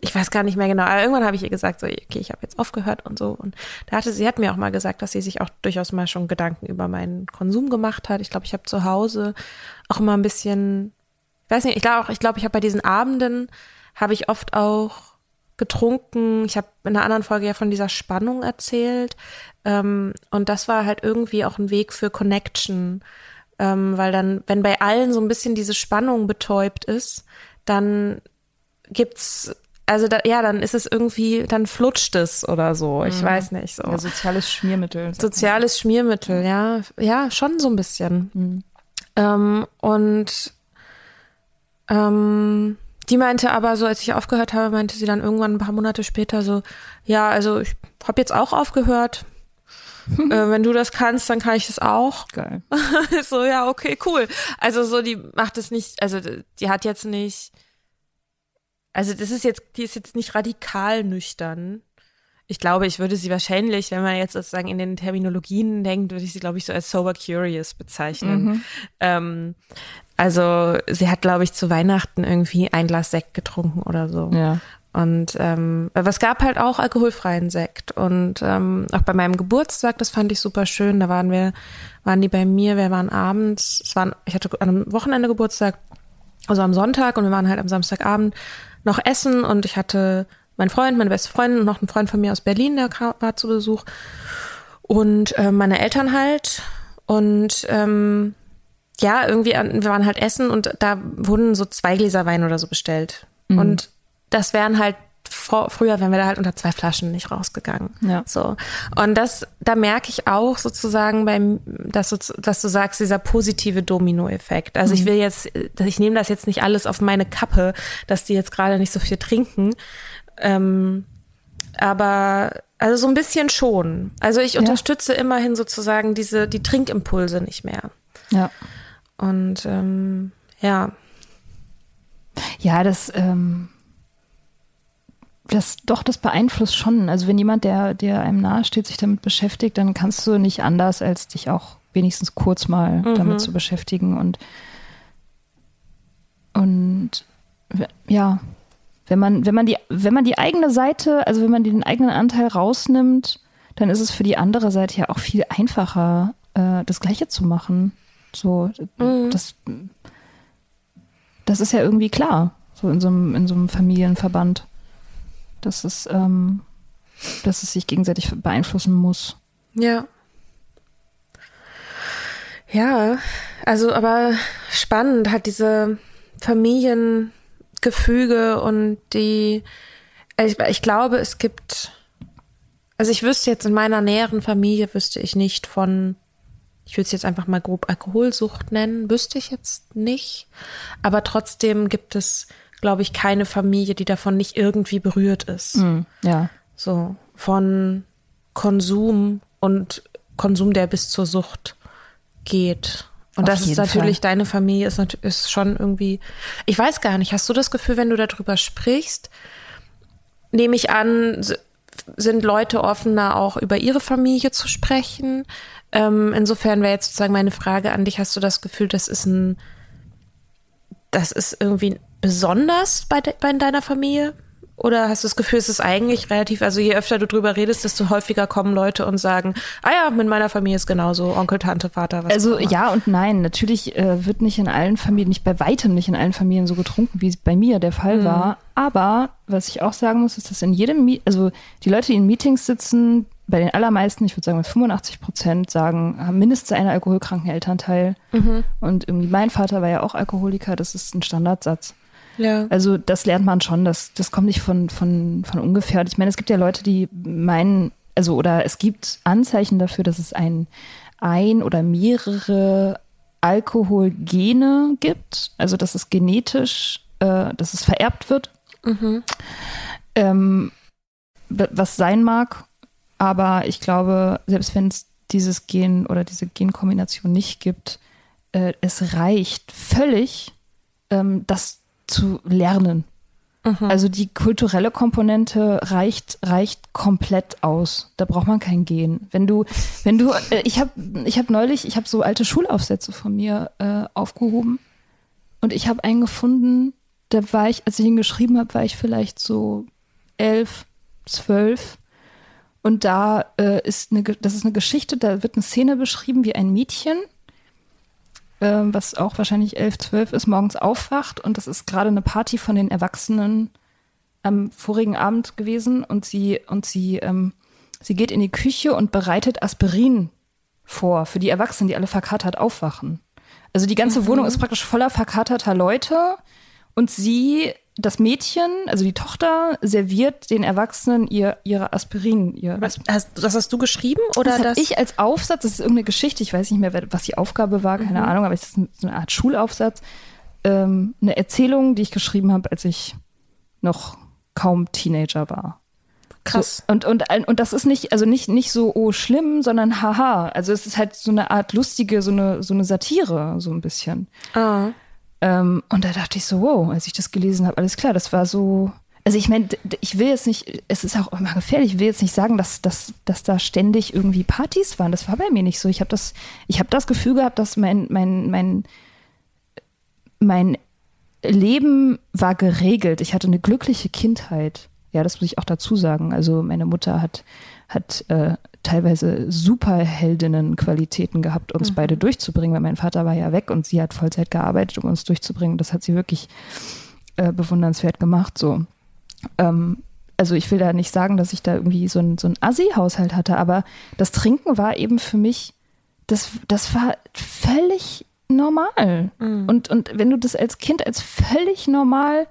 ich weiß gar nicht mehr genau, aber irgendwann habe ich ihr gesagt, so, okay, ich habe jetzt aufgehört und so. Und da hatte sie hat mir auch mal gesagt, dass sie sich auch durchaus mal schon Gedanken über meinen Konsum gemacht hat. Ich glaube, ich habe zu Hause auch immer ein bisschen, ich weiß nicht, ich glaube auch, ich glaube, ich habe bei diesen Abenden habe ich oft auch getrunken. Ich habe in einer anderen Folge ja von dieser Spannung erzählt. Ähm, und das war halt irgendwie auch ein Weg für Connection. Ähm, weil dann, wenn bei allen so ein bisschen diese Spannung betäubt ist, dann gibt's also da, ja, dann ist es irgendwie, dann flutscht es oder so. Ich mhm. weiß nicht so. Ja, soziales Schmiermittel. Soziales Schmiermittel, ja, ja, schon so ein bisschen. Mhm. Ähm, und ähm, die meinte aber so, als ich aufgehört habe, meinte sie dann irgendwann ein paar Monate später so, ja, also ich habe jetzt auch aufgehört. äh, wenn du das kannst, dann kann ich das auch. Geil. so, ja, okay, cool. Also so, die macht es nicht, also die hat jetzt nicht, also das ist jetzt, die ist jetzt nicht radikal nüchtern. Ich glaube, ich würde sie wahrscheinlich, wenn man jetzt sozusagen in den Terminologien denkt, würde ich sie, glaube ich, so als sober curious bezeichnen. Mhm. Ähm, also sie hat, glaube ich, zu Weihnachten irgendwie ein Glas Sekt getrunken oder so. Ja. Und ähm, aber es gab halt auch alkoholfreien Sekt. Und ähm, auch bei meinem Geburtstag, das fand ich super schön. Da waren wir, waren die bei mir, wir waren abends, es waren, ich hatte an einem Wochenende Geburtstag, also am Sonntag und wir waren halt am Samstagabend noch essen und ich hatte meinen Freund, meine beste Freundin und noch einen Freund von mir aus Berlin, der war zu Besuch. Und äh, meine Eltern halt. Und ähm, ja, irgendwie, wir waren halt essen und da wurden so zwei Gläser Wein oder so bestellt. Mhm. Und das wären halt Fr früher wären wir da halt unter zwei Flaschen nicht rausgegangen. Ja. So. Und das, da merke ich auch sozusagen beim, dass du, dass du sagst, dieser positive Dominoeffekt. Also ich will jetzt, ich nehme das jetzt nicht alles auf meine Kappe, dass die jetzt gerade nicht so viel trinken. Ähm, aber also so ein bisschen schon. Also ich unterstütze immerhin sozusagen diese, die Trinkimpulse nicht mehr. Ja. Und ähm, ja, Ja, das, ähm, das doch, das beeinflusst schon. Also wenn jemand, der, der einem nahesteht, sich damit beschäftigt, dann kannst du nicht anders, als dich auch wenigstens kurz mal damit zu beschäftigen und und ja, wenn man, wenn man die, wenn man die eigene Seite, also wenn man den eigenen Anteil rausnimmt, dann ist es für die andere Seite ja auch viel einfacher, äh, das Gleiche zu machen. So, das, das ist ja irgendwie klar, so in so einem, in so einem Familienverband, dass es, ähm, dass es sich gegenseitig beeinflussen muss. Ja. Ja, also aber spannend hat diese Familiengefüge und die, ich, ich glaube, es gibt, also ich wüsste jetzt in meiner näheren Familie, wüsste ich nicht von, ich würde es jetzt einfach mal grob Alkoholsucht nennen, wüsste ich jetzt nicht. Aber trotzdem gibt es, glaube ich, keine Familie, die davon nicht irgendwie berührt ist. Ja. So von Konsum und Konsum, der bis zur Sucht geht. Und das ist natürlich, Fall. deine Familie ist, ist schon irgendwie, ich weiß gar nicht, hast du das Gefühl, wenn du darüber sprichst, nehme ich an, sind Leute offener, auch über ihre Familie zu sprechen? Ähm, insofern wäre jetzt sozusagen meine Frage an dich, hast du das Gefühl, das ist ein, das ist irgendwie besonders bei, de, bei deiner Familie? Oder hast du das Gefühl, es ist eigentlich relativ, also je öfter du drüber redest, desto häufiger kommen Leute und sagen, ah ja, mit meiner Familie ist genauso, Onkel, Tante, Vater, was Also ja und nein. Natürlich äh, wird nicht in allen Familien, nicht bei weitem nicht in allen Familien so getrunken, wie es bei mir der Fall war. Aber was ich auch sagen muss, ist, dass in jedem, Meet also die Leute, die in Meetings sitzen, bei den allermeisten, ich würde sagen, mit 85 Prozent sagen, haben mindestens einen alkoholkranken Elternteil. Und irgendwie mein Vater war ja auch Alkoholiker, das ist ein Standardsatz. Ja. Also das lernt man schon, das, das kommt nicht von, von, von ungefähr. Ich meine, es gibt ja Leute, die meinen, also oder es gibt Anzeichen dafür, dass es ein, ein oder mehrere Alkoholgene gibt, also dass es genetisch, äh, dass es vererbt wird, ähm, w- was sein mag. Aber ich glaube, selbst wenn es dieses Gen oder diese Genkombination nicht gibt, äh, es reicht völlig, ähm, das zu lernen. Also die kulturelle Komponente reicht reicht komplett aus. Da braucht man kein Gen. Wenn du wenn du äh, ich habe ich habe neulich ich habe so alte Schulaufsätze von mir äh, aufgehoben und ich habe einen gefunden. Da war ich als ich ihn geschrieben habe, war ich vielleicht so elf, zwölf und da äh, ist eine das ist eine Geschichte. Da wird eine Szene beschrieben, wie ein Mädchen ähm, was auch wahrscheinlich 11, 12 ist, morgens aufwacht. Und das ist gerade eine Party von den Erwachsenen am vorigen Abend gewesen. Und sie und sie ähm, sie geht in die Küche und bereitet Aspirin vor für die Erwachsenen, die alle verkatert aufwachen. Also die ganze Wohnung ist praktisch voller verkaterter Leute. Und sie, das Mädchen, also die Tochter, serviert den Erwachsenen ihr ihre Aspirin, ihr Was, hast, das hast du geschrieben oder das das? habe ich als Aufsatz, das ist irgendeine Geschichte, ich weiß nicht mehr, was die Aufgabe war, keine Ahnung, aber es ist so eine Art Schulaufsatz. Ähm, eine Erzählung, die ich geschrieben habe, als ich noch kaum Teenager war. Krass. So, und, und, und das ist nicht, also nicht, nicht so, oh, schlimm, sondern haha. Also es ist halt so eine Art lustige, so eine, so eine Satire, so ein bisschen. Ah. Ähm, und da dachte ich so, wow, als ich das gelesen habe, alles klar, das war so. Also ich meine, ich will jetzt nicht, es ist auch immer gefährlich, ich will jetzt nicht sagen, dass, dass, dass da ständig irgendwie Partys waren. Das war bei mir nicht so. Ich habe das, habe das Gefühl gehabt, dass mein, mein, mein, mein Leben war geregelt. Ich hatte eine glückliche Kindheit. Ja, das muss ich auch dazu sagen. Also meine Mutter hat, hat äh, teilweise Superheldinnen-Qualitäten gehabt, uns beide durchzubringen, weil mein Vater war ja weg und sie hat Vollzeit gearbeitet, um uns durchzubringen. Das hat sie wirklich äh, bewundernswert gemacht. So. Ähm, also ich will da nicht sagen, dass ich da irgendwie so ein, so Assi-Haushalt hatte, aber das Trinken war eben für mich, das, das war völlig normal. Und, und wenn du das als Kind als völlig normal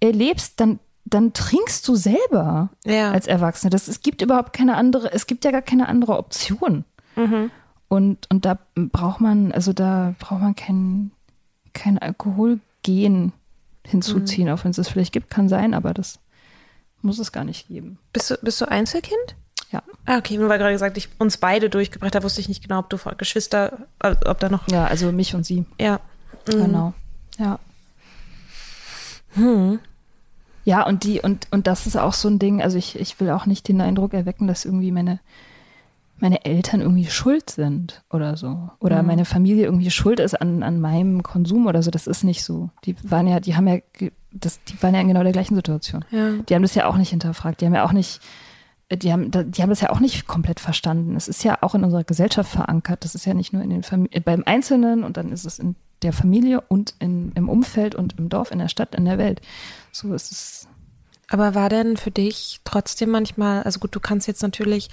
erlebst, dann dann trinkst du selber Ja. als Erwachsene. Das, es gibt überhaupt keine andere, es gibt ja gar keine andere Option. Mhm. Und, und da braucht man, also da braucht man kein, kein Alkoholgen hinzuziehen, auch wenn es es vielleicht gibt, kann sein, aber das muss es gar nicht geben. Bist du, bist du Einzelkind? Ja. Ah, okay, nur weil gerade gesagt, ich uns beide durchgebracht habe, wusste ich nicht genau, ob du Geschwister, äh, ob da noch. Ja, also mich und sie. Ja. Mhm. Genau. Ja. Hm. Ja, und die, und, und das ist auch so ein Ding, also ich, ich will auch nicht den Eindruck erwecken, dass irgendwie meine, meine Eltern irgendwie schuld sind oder so. Oder Mhm. meine Familie irgendwie schuld ist an, an meinem Konsum oder so. Das ist nicht so. Die waren ja, die haben ja, das, die waren ja in genau der gleichen Situation. Ja. Die haben das ja auch nicht hinterfragt. Die haben ja auch nicht, die haben, die haben das ja auch nicht komplett verstanden. Es ist ja auch in unserer Gesellschaft verankert. Das ist ja nicht nur in den Fam beim Einzelnen und dann ist es in der Familie und in, im Umfeld und im Dorf, in der Stadt, in der Welt. So ist es. Aber war denn für dich trotzdem manchmal, also gut, du kannst jetzt natürlich,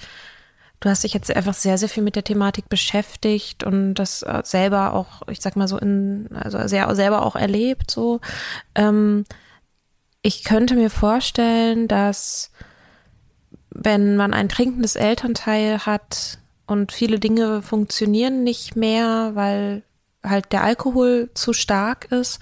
du hast dich jetzt einfach sehr, sehr viel mit der Thematik beschäftigt und das äh, selber auch, ich sag mal so in, also sehr, selber auch erlebt, so. Ähm, ich könnte mir vorstellen, dass wenn man ein trinkendes Elternteil hat und viele Dinge funktionieren nicht mehr, weil halt der Alkohol zu stark ist,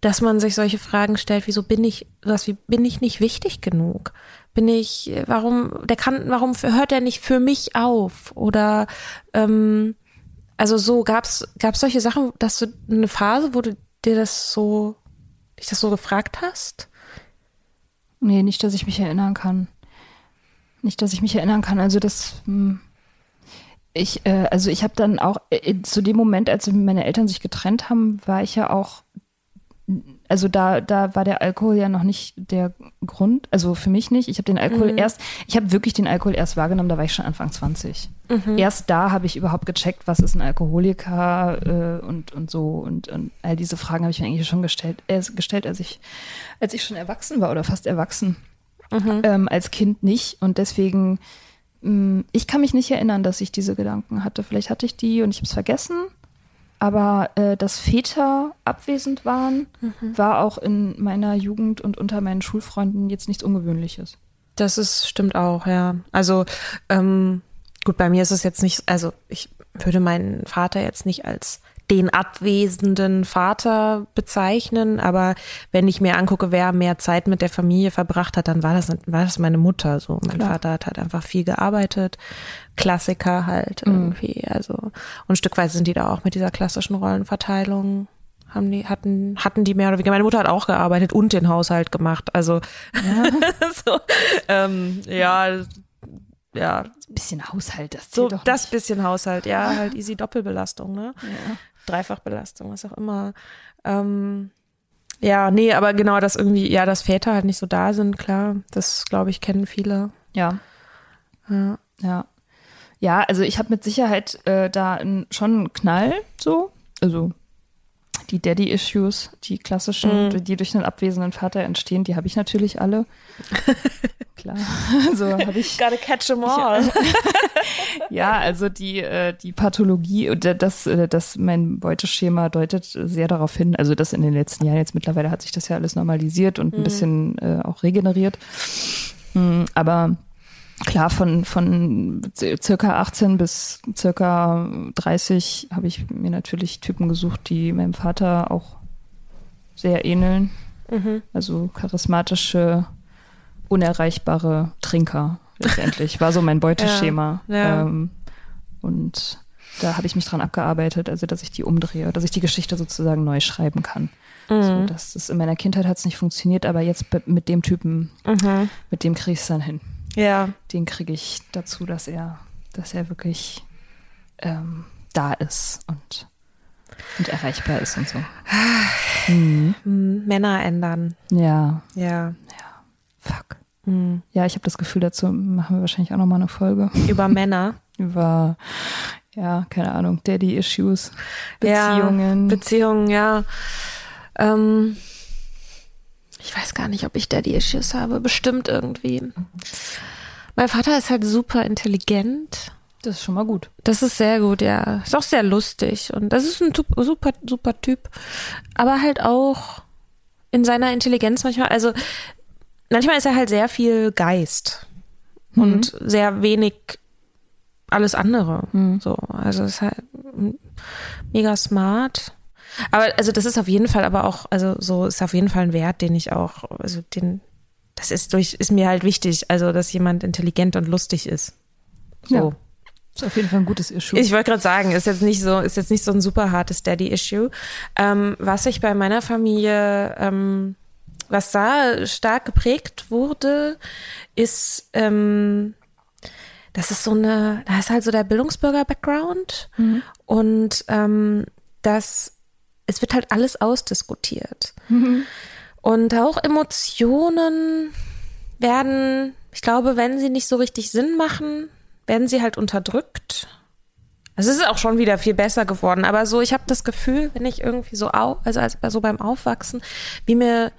dass man sich solche Fragen stellt, wieso bin ich, was wie bin ich nicht wichtig genug? Bin ich, warum, der kann, warum hört er nicht für mich auf? Oder ähm, also so gab's gab's solche Sachen, dass du eine Phase, wo du dir das so, dich das so gefragt hast? Nee, nicht, dass ich mich erinnern kann. Nicht, dass ich mich erinnern kann. Also das, hm, ich, äh, also ich habe dann auch äh, zu dem Moment, als meine Eltern sich getrennt haben, war ich ja auch, also da, da war der Alkohol ja noch nicht der Grund, also für mich nicht. Ich habe den Alkohol erst, ich habe wirklich den Alkohol erst wahrgenommen, da war ich schon Anfang 20. Erst da habe ich überhaupt gecheckt, was ist ein Alkoholiker äh, und, und so und, und all diese Fragen habe ich mir eigentlich schon gestellt, äh, gestellt, als ich, als ich schon erwachsen war oder fast erwachsen. Ähm, als Kind nicht. Und deswegen, ich kann mich nicht erinnern, dass ich diese Gedanken hatte. Vielleicht hatte ich die und ich habe es vergessen. Aber äh, dass Väter abwesend waren, war auch in meiner Jugend und unter meinen Schulfreunden jetzt nichts Ungewöhnliches. Das ist, stimmt auch, ja. Also, ähm, gut, bei mir ist es jetzt nicht, also ich würde meinen Vater jetzt nicht als den abwesenden Vater bezeichnen, aber wenn ich mir angucke, wer mehr Zeit mit der Familie verbracht hat, dann war das, war das meine Mutter so. Mein Klar. Vater hat halt einfach viel gearbeitet, Klassiker halt irgendwie, also und ein Stück weit sind die da auch mit dieser klassischen Rollenverteilung haben die, hatten, hatten die mehr oder weniger. Meine Mutter hat auch gearbeitet und den Haushalt gemacht. Also so, ähm, ja, ja, bisschen Haushalt, das so das nicht. bisschen Haushalt, ja, halt easy Doppelbelastung, ne? Ja. Dreifachbelastung, was auch immer. Ähm, ja, nee, aber genau, dass irgendwie, ja, dass Väter halt nicht so da sind, klar, das glaube ich kennen viele. Ja. Ja. Ja. Ja, also ich habe mit Sicherheit äh, da einen, schon einen Knall so. Also die Daddy-Issues, die klassischen, die durch einen abwesenden Vater entstehen, die habe ich natürlich alle. Klar. So habe ich. Gotta catch them all. Ja, also die, äh, die Pathologie, und das, äh, das mein Beuteschema deutet sehr darauf hin, also das in den letzten Jahren, jetzt mittlerweile hat sich das ja alles normalisiert und ein bisschen äh, auch regeneriert. Mm, Aber klar, von, von circa 18 bis circa 30 habe ich mir natürlich Typen gesucht, die meinem Vater auch sehr ähneln. Also charismatische, unerreichbare Trinker letztendlich. War so mein Beuteschema. Ja, ja. Ähm, und da habe ich mich dran abgearbeitet, also dass ich die umdrehe, dass ich die Geschichte sozusagen neu schreiben kann. So, das ist in meiner Kindheit hat es nicht funktioniert, aber jetzt mit dem Typen, mit dem kriege ich es dann hin. Ja, Den kriege ich dazu, dass er, dass er wirklich ähm, da ist und, und erreichbar ist und so. hm, Männer ändern. Ja, Ja. fuck. Hm. Ja, ich habe das Gefühl, dazu machen wir wahrscheinlich auch nochmal eine Folge Über Männer. über, ja, keine Ahnung, Daddy-Issues, Ja, Beziehungen. Beziehungen, ja. Ähm, ich weiß gar nicht, ob ich Daddy-Issues habe. Bestimmt irgendwie. Mein Vater ist halt super intelligent. das ist schon mal gut. Das ist sehr gut, ja. Ist auch sehr lustig. Und das ist ein super, super Typ. Aber halt auch in seiner Intelligenz manchmal, also manchmal ist er halt sehr viel Geist mhm. und sehr wenig alles andere. Mhm. So, also ist halt mega smart. Aber also das ist auf jeden Fall aber auch, also so ist auf jeden Fall ein Wert, den ich auch, also den, das ist durch, ist mir halt wichtig, also dass jemand intelligent und lustig ist. So. Ja. Ist auf jeden Fall ein gutes Issue. Ich wollte gerade sagen, ist jetzt nicht so, ist jetzt nicht so ein super hartes Daddy-Issue. Ähm, was ich bei meiner Familie, ähm, was da stark geprägt wurde, ist, ähm, das ist so eine, da ist halt so der Bildungsbürger-Background mhm. und ähm, das, es wird halt alles ausdiskutiert. Mhm. Und auch Emotionen werden, ich glaube, wenn sie nicht so richtig Sinn machen, werden sie halt unterdrückt. Also es ist auch schon wieder viel besser geworden, aber so, ich habe das Gefühl, wenn ich irgendwie so au, also als, so beim Aufwachsen, wie mir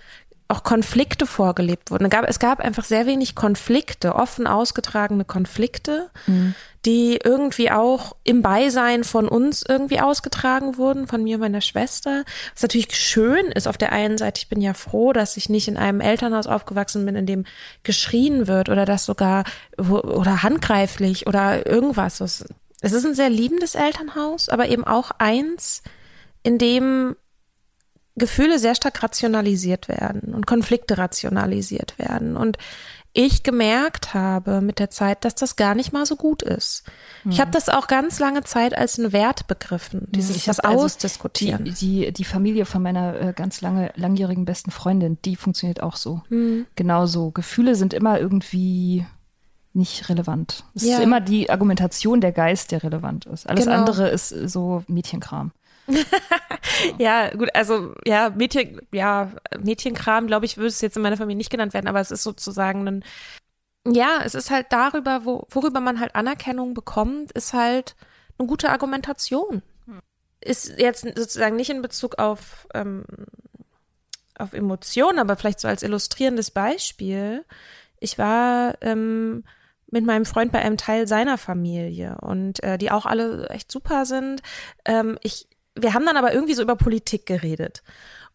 auch Konflikte vorgelebt wurden. Es gab, es gab einfach sehr wenig Konflikte, offen ausgetragene Konflikte, mhm. die irgendwie auch im Beisein von uns irgendwie ausgetragen wurden, von mir und meiner Schwester. Was natürlich schön ist auf der einen Seite, ich bin ja froh, dass ich nicht in einem Elternhaus aufgewachsen bin, in dem geschrien wird oder das sogar oder handgreiflich oder irgendwas. Es ist ein sehr liebendes Elternhaus, aber eben auch eins, in dem Gefühle sehr stark rationalisiert werden und Konflikte rationalisiert werden. Und ich gemerkt habe mit der Zeit, dass das gar nicht mal so gut ist. Ich habe das auch ganz lange Zeit als einen Wert begriffen, dieses ich das also ausdiskutieren. Die, die, die, Familie von meiner äh, ganz lange, langjährigen besten Freundin, die funktioniert auch so. Mhm. Genauso. Gefühle sind immer irgendwie nicht relevant. Es ja. ist immer die Argumentation der Geist, der relevant ist. Alles genau. andere ist so Mädchenkram. ja, gut, also ja, Mädchen, ja, Mädchenkram, glaube ich, würde es jetzt in meiner Familie nicht genannt werden, aber es ist sozusagen ein, ja, es ist halt darüber, wo, worüber man halt Anerkennung bekommt, ist halt eine gute Argumentation. Hm. Ist jetzt sozusagen nicht in Bezug auf, ähm, auf Emotionen, aber vielleicht so als illustrierendes Beispiel. Ich war ähm, mit meinem Freund bei einem Teil seiner Familie und äh, die auch alle echt super sind. Ähm, ich wir haben dann aber irgendwie so über Politik geredet.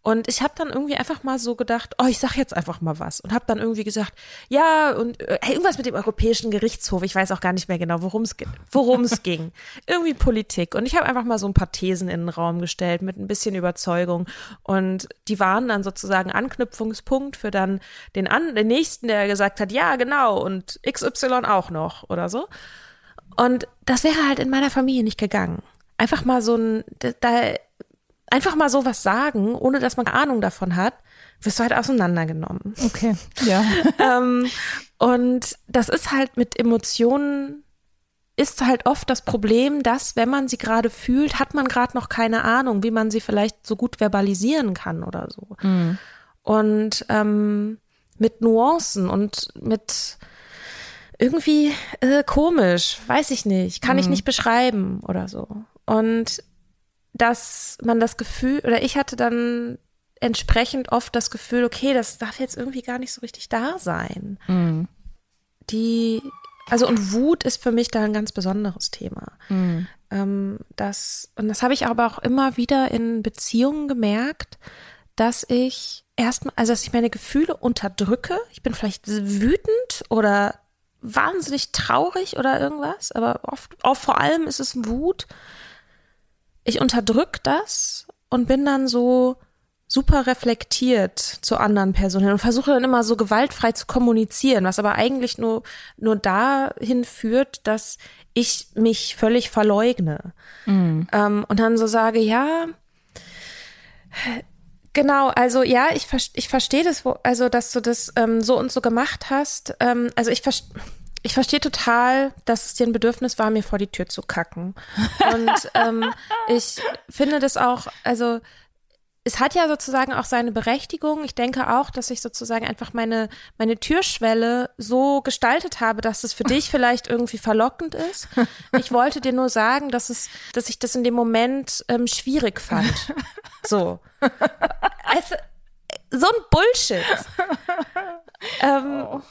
Und ich habe dann irgendwie einfach mal so gedacht, oh, ich sag jetzt einfach mal was. Und habe dann irgendwie gesagt, ja, und äh, irgendwas mit dem Europäischen Gerichtshof. Ich weiß auch gar nicht mehr genau, worum es worum es ging. Irgendwie Politik. Und ich habe einfach mal so ein paar Thesen in den Raum gestellt mit ein bisschen Überzeugung. Und die waren dann sozusagen Anknüpfungspunkt für dann den, an, den nächsten, der gesagt hat, ja, genau, und XY auch noch oder so. Und das wäre halt in meiner Familie nicht gegangen einfach mal so ein, da, einfach mal so was sagen, ohne dass man Ahnung davon hat, wirst du halt auseinandergenommen. Okay, ja. ähm, und das ist halt mit Emotionen ist halt oft das Problem, dass wenn man sie gerade fühlt, hat man gerade noch keine Ahnung, wie man sie vielleicht so gut verbalisieren kann oder so. Mhm. Und ähm, mit Nuancen und mit irgendwie äh, komisch, weiß ich nicht, kann mhm. ich nicht beschreiben oder so. Und dass man das Gefühl, oder ich hatte dann entsprechend oft das Gefühl, okay, das darf jetzt irgendwie gar nicht so richtig da sein. Mhm. Die, also und Wut ist für mich da ein ganz besonderes Thema. Mhm. Ähm, das, und das habe ich aber auch immer wieder in Beziehungen gemerkt, dass ich erstmal, also dass ich meine Gefühle unterdrücke. Ich bin vielleicht wütend oder wahnsinnig traurig oder irgendwas, aber oft, auch vor allem ist es Wut ich unterdrück das und bin dann so super reflektiert zu anderen Personen und versuche dann immer so gewaltfrei zu kommunizieren, was aber eigentlich nur, nur dahin führt, dass ich mich völlig verleugne. Mhm. Ähm, und dann so sage, ja, Genau, also ja, ich, ich verstehe das, also dass du das ähm, so und so gemacht hast. Ähm, also ich verstehe ich verstehe total, dass es dir ein Bedürfnis war, mir vor die Tür zu kacken. Und ähm, ich finde das auch, also es hat ja sozusagen auch seine Berechtigung. Ich denke auch, dass ich sozusagen einfach meine, meine Türschwelle so gestaltet habe, dass es für dich vielleicht irgendwie verlockend ist. Ich wollte dir nur sagen, dass es, dass ich das in dem Moment ähm, schwierig fand. So. Also, so ein Bullshit. Ähm, oh.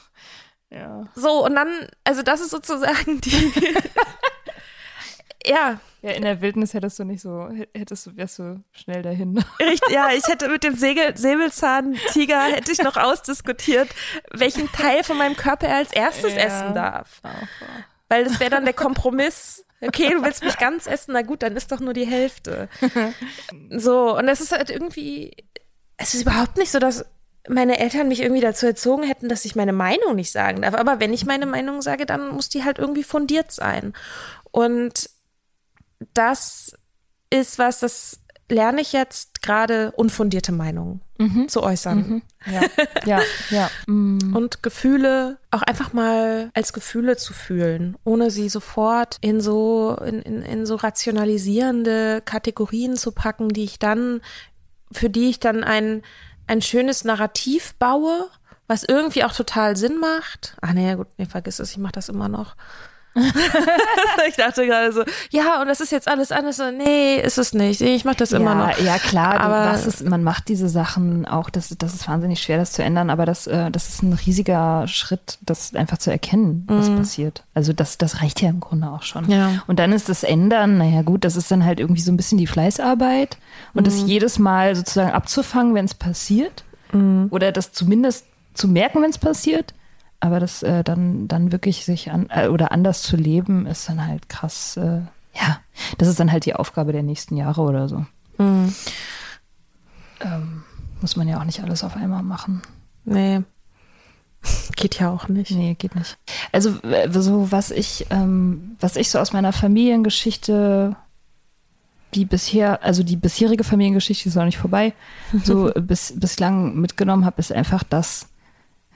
Ja. So, und dann, also das ist sozusagen die. ja. Ja, in der Wildnis hättest du nicht so, hättest du, wärst du schnell dahin. Richtig, ja, ich hätte mit dem Segel, Säbelzahntiger hätte ich noch ausdiskutiert, welchen Teil von meinem Körper er als erstes ja. essen darf. Weil das wäre dann der Kompromiss. Okay, du willst mich ganz essen, na gut, dann ist doch nur die Hälfte. So, und es ist halt irgendwie, es ist überhaupt nicht so, dass meine Eltern mich irgendwie dazu erzogen hätten, dass ich meine Meinung nicht sagen darf. Aber wenn ich meine Meinung sage, dann muss die halt irgendwie fundiert sein. Und das ist was, das lerne ich jetzt gerade unfundierte Meinungen mhm. zu äußern. Mhm. Ja, ja, ja. Mm. Und Gefühle auch einfach mal als Gefühle zu fühlen, ohne sie sofort in so, in, in, in so rationalisierende Kategorien zu packen, die ich dann, für die ich dann ein, ein schönes Narrativ baue, was irgendwie auch total Sinn macht. Ach nee, gut, nee, vergiss es, ich mache das immer noch. ich dachte gerade so, ja, und das ist jetzt alles anders. Nee, ist es nicht. Ich mache das ja, immer noch. Ja, klar, aber es, man macht diese Sachen auch, das, das ist wahnsinnig schwer, das zu ändern, aber das, äh, das ist ein riesiger Schritt, das einfach zu erkennen, was mm. passiert. Also das, das reicht ja im Grunde auch schon. Ja. Und dann ist das Ändern, naja gut, das ist dann halt irgendwie so ein bisschen die Fleißarbeit und mm. das jedes Mal sozusagen abzufangen, wenn es passiert. Mm. Oder das zumindest zu merken, wenn es passiert aber das äh, dann, dann wirklich sich an äh, oder anders zu leben, ist dann halt krass. Äh, ja, das ist dann halt die Aufgabe der nächsten Jahre oder so. Mhm. Ähm, muss man ja auch nicht alles auf einmal machen. Nee. Geht ja auch nicht. Nee, geht nicht. Also so was ich, ähm, was ich so aus meiner Familiengeschichte, die bisher, also die bisherige Familiengeschichte ist noch nicht vorbei, so bis, bislang mitgenommen habe, ist einfach, dass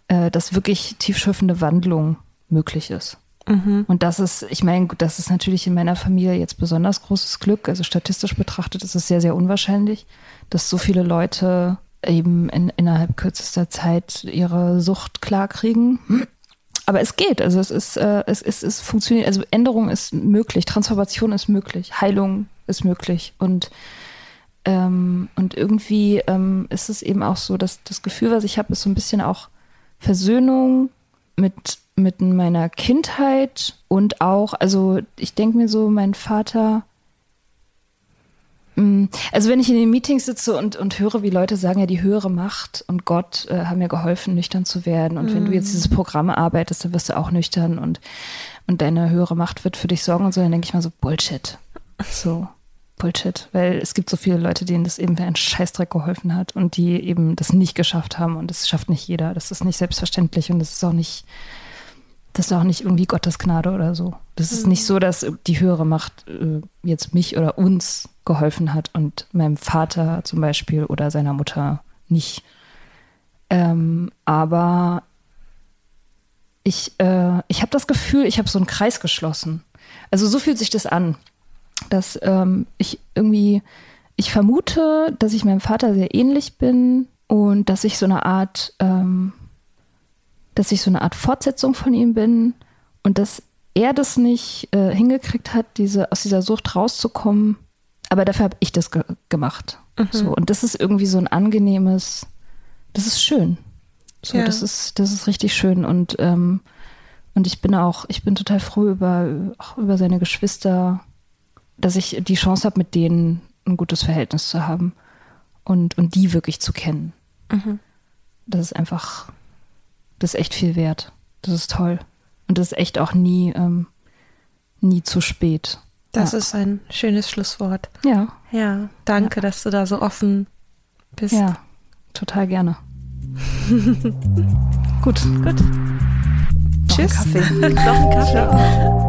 äh, dass wirklich tiefschürfende Wandlung möglich ist. Mhm. Und das ist, ich meine, das ist natürlich in meiner Familie jetzt besonders großes Glück. Also statistisch betrachtet ist es sehr, sehr unwahrscheinlich, dass so viele Leute eben in, innerhalb kürzester Zeit ihre Sucht klarkriegen. Aber es geht, also es ist, äh, es ist, es funktioniert, also Änderung ist möglich, Transformation ist möglich, Heilung ist möglich und ähm, und irgendwie ähm, ist es eben auch so, dass das Gefühl, was ich habe, ist so ein bisschen auch Versöhnung mit, mit meiner Kindheit und auch, also ich denke mir so, mein Vater, mm, also wenn ich in den Meetings sitze und, und höre, wie Leute sagen, ja, die höhere Macht und Gott äh, haben mir geholfen, nüchtern zu werden. Und mm. wenn du jetzt dieses Programm arbeitest, dann wirst du auch nüchtern und, und deine höhere Macht wird für dich sorgen und so, dann denke ich mal so, Bullshit. So. Bullshit, weil es gibt so viele Leute, denen das eben wie ein Scheißdreck geholfen hat und die eben das nicht geschafft haben und das schafft nicht jeder. Das ist nicht selbstverständlich und das ist auch nicht, das ist auch nicht irgendwie Gottes Gnade oder so. Das ist mhm. nicht so, dass die höhere Macht äh, jetzt mich oder uns geholfen hat und meinem Vater zum Beispiel oder seiner Mutter nicht. Ähm, aber ich, äh, ich habe das Gefühl, ich habe so einen Kreis geschlossen. Also so fühlt sich das an dass ähm, ich irgendwie, ich vermute, dass ich meinem Vater sehr ähnlich bin und dass ich so eine Art, ähm, dass ich so eine Art Fortsetzung von ihm bin und dass er das nicht äh, hingekriegt hat, diese, aus dieser Sucht rauszukommen. Aber dafür habe ich das ge gemacht. Mhm. So, und das ist irgendwie so ein angenehmes, das ist schön. So, ja. das ist, das ist richtig schön. Und, ähm, und ich bin auch, ich bin total froh über, auch über seine Geschwister dass ich die Chance habe, mit denen ein gutes Verhältnis zu haben und, und die wirklich zu kennen. Mhm. Das ist einfach, das ist echt viel wert. Das ist toll. Und das ist echt auch nie, ähm, nie zu spät. Das ja. ist ein schönes Schlusswort. Ja. Ja, danke, ja. dass du da so offen bist. Ja, total gerne. gut, gut. Noch Tschüss. Ein Kaffee. Noch ein Kaffee.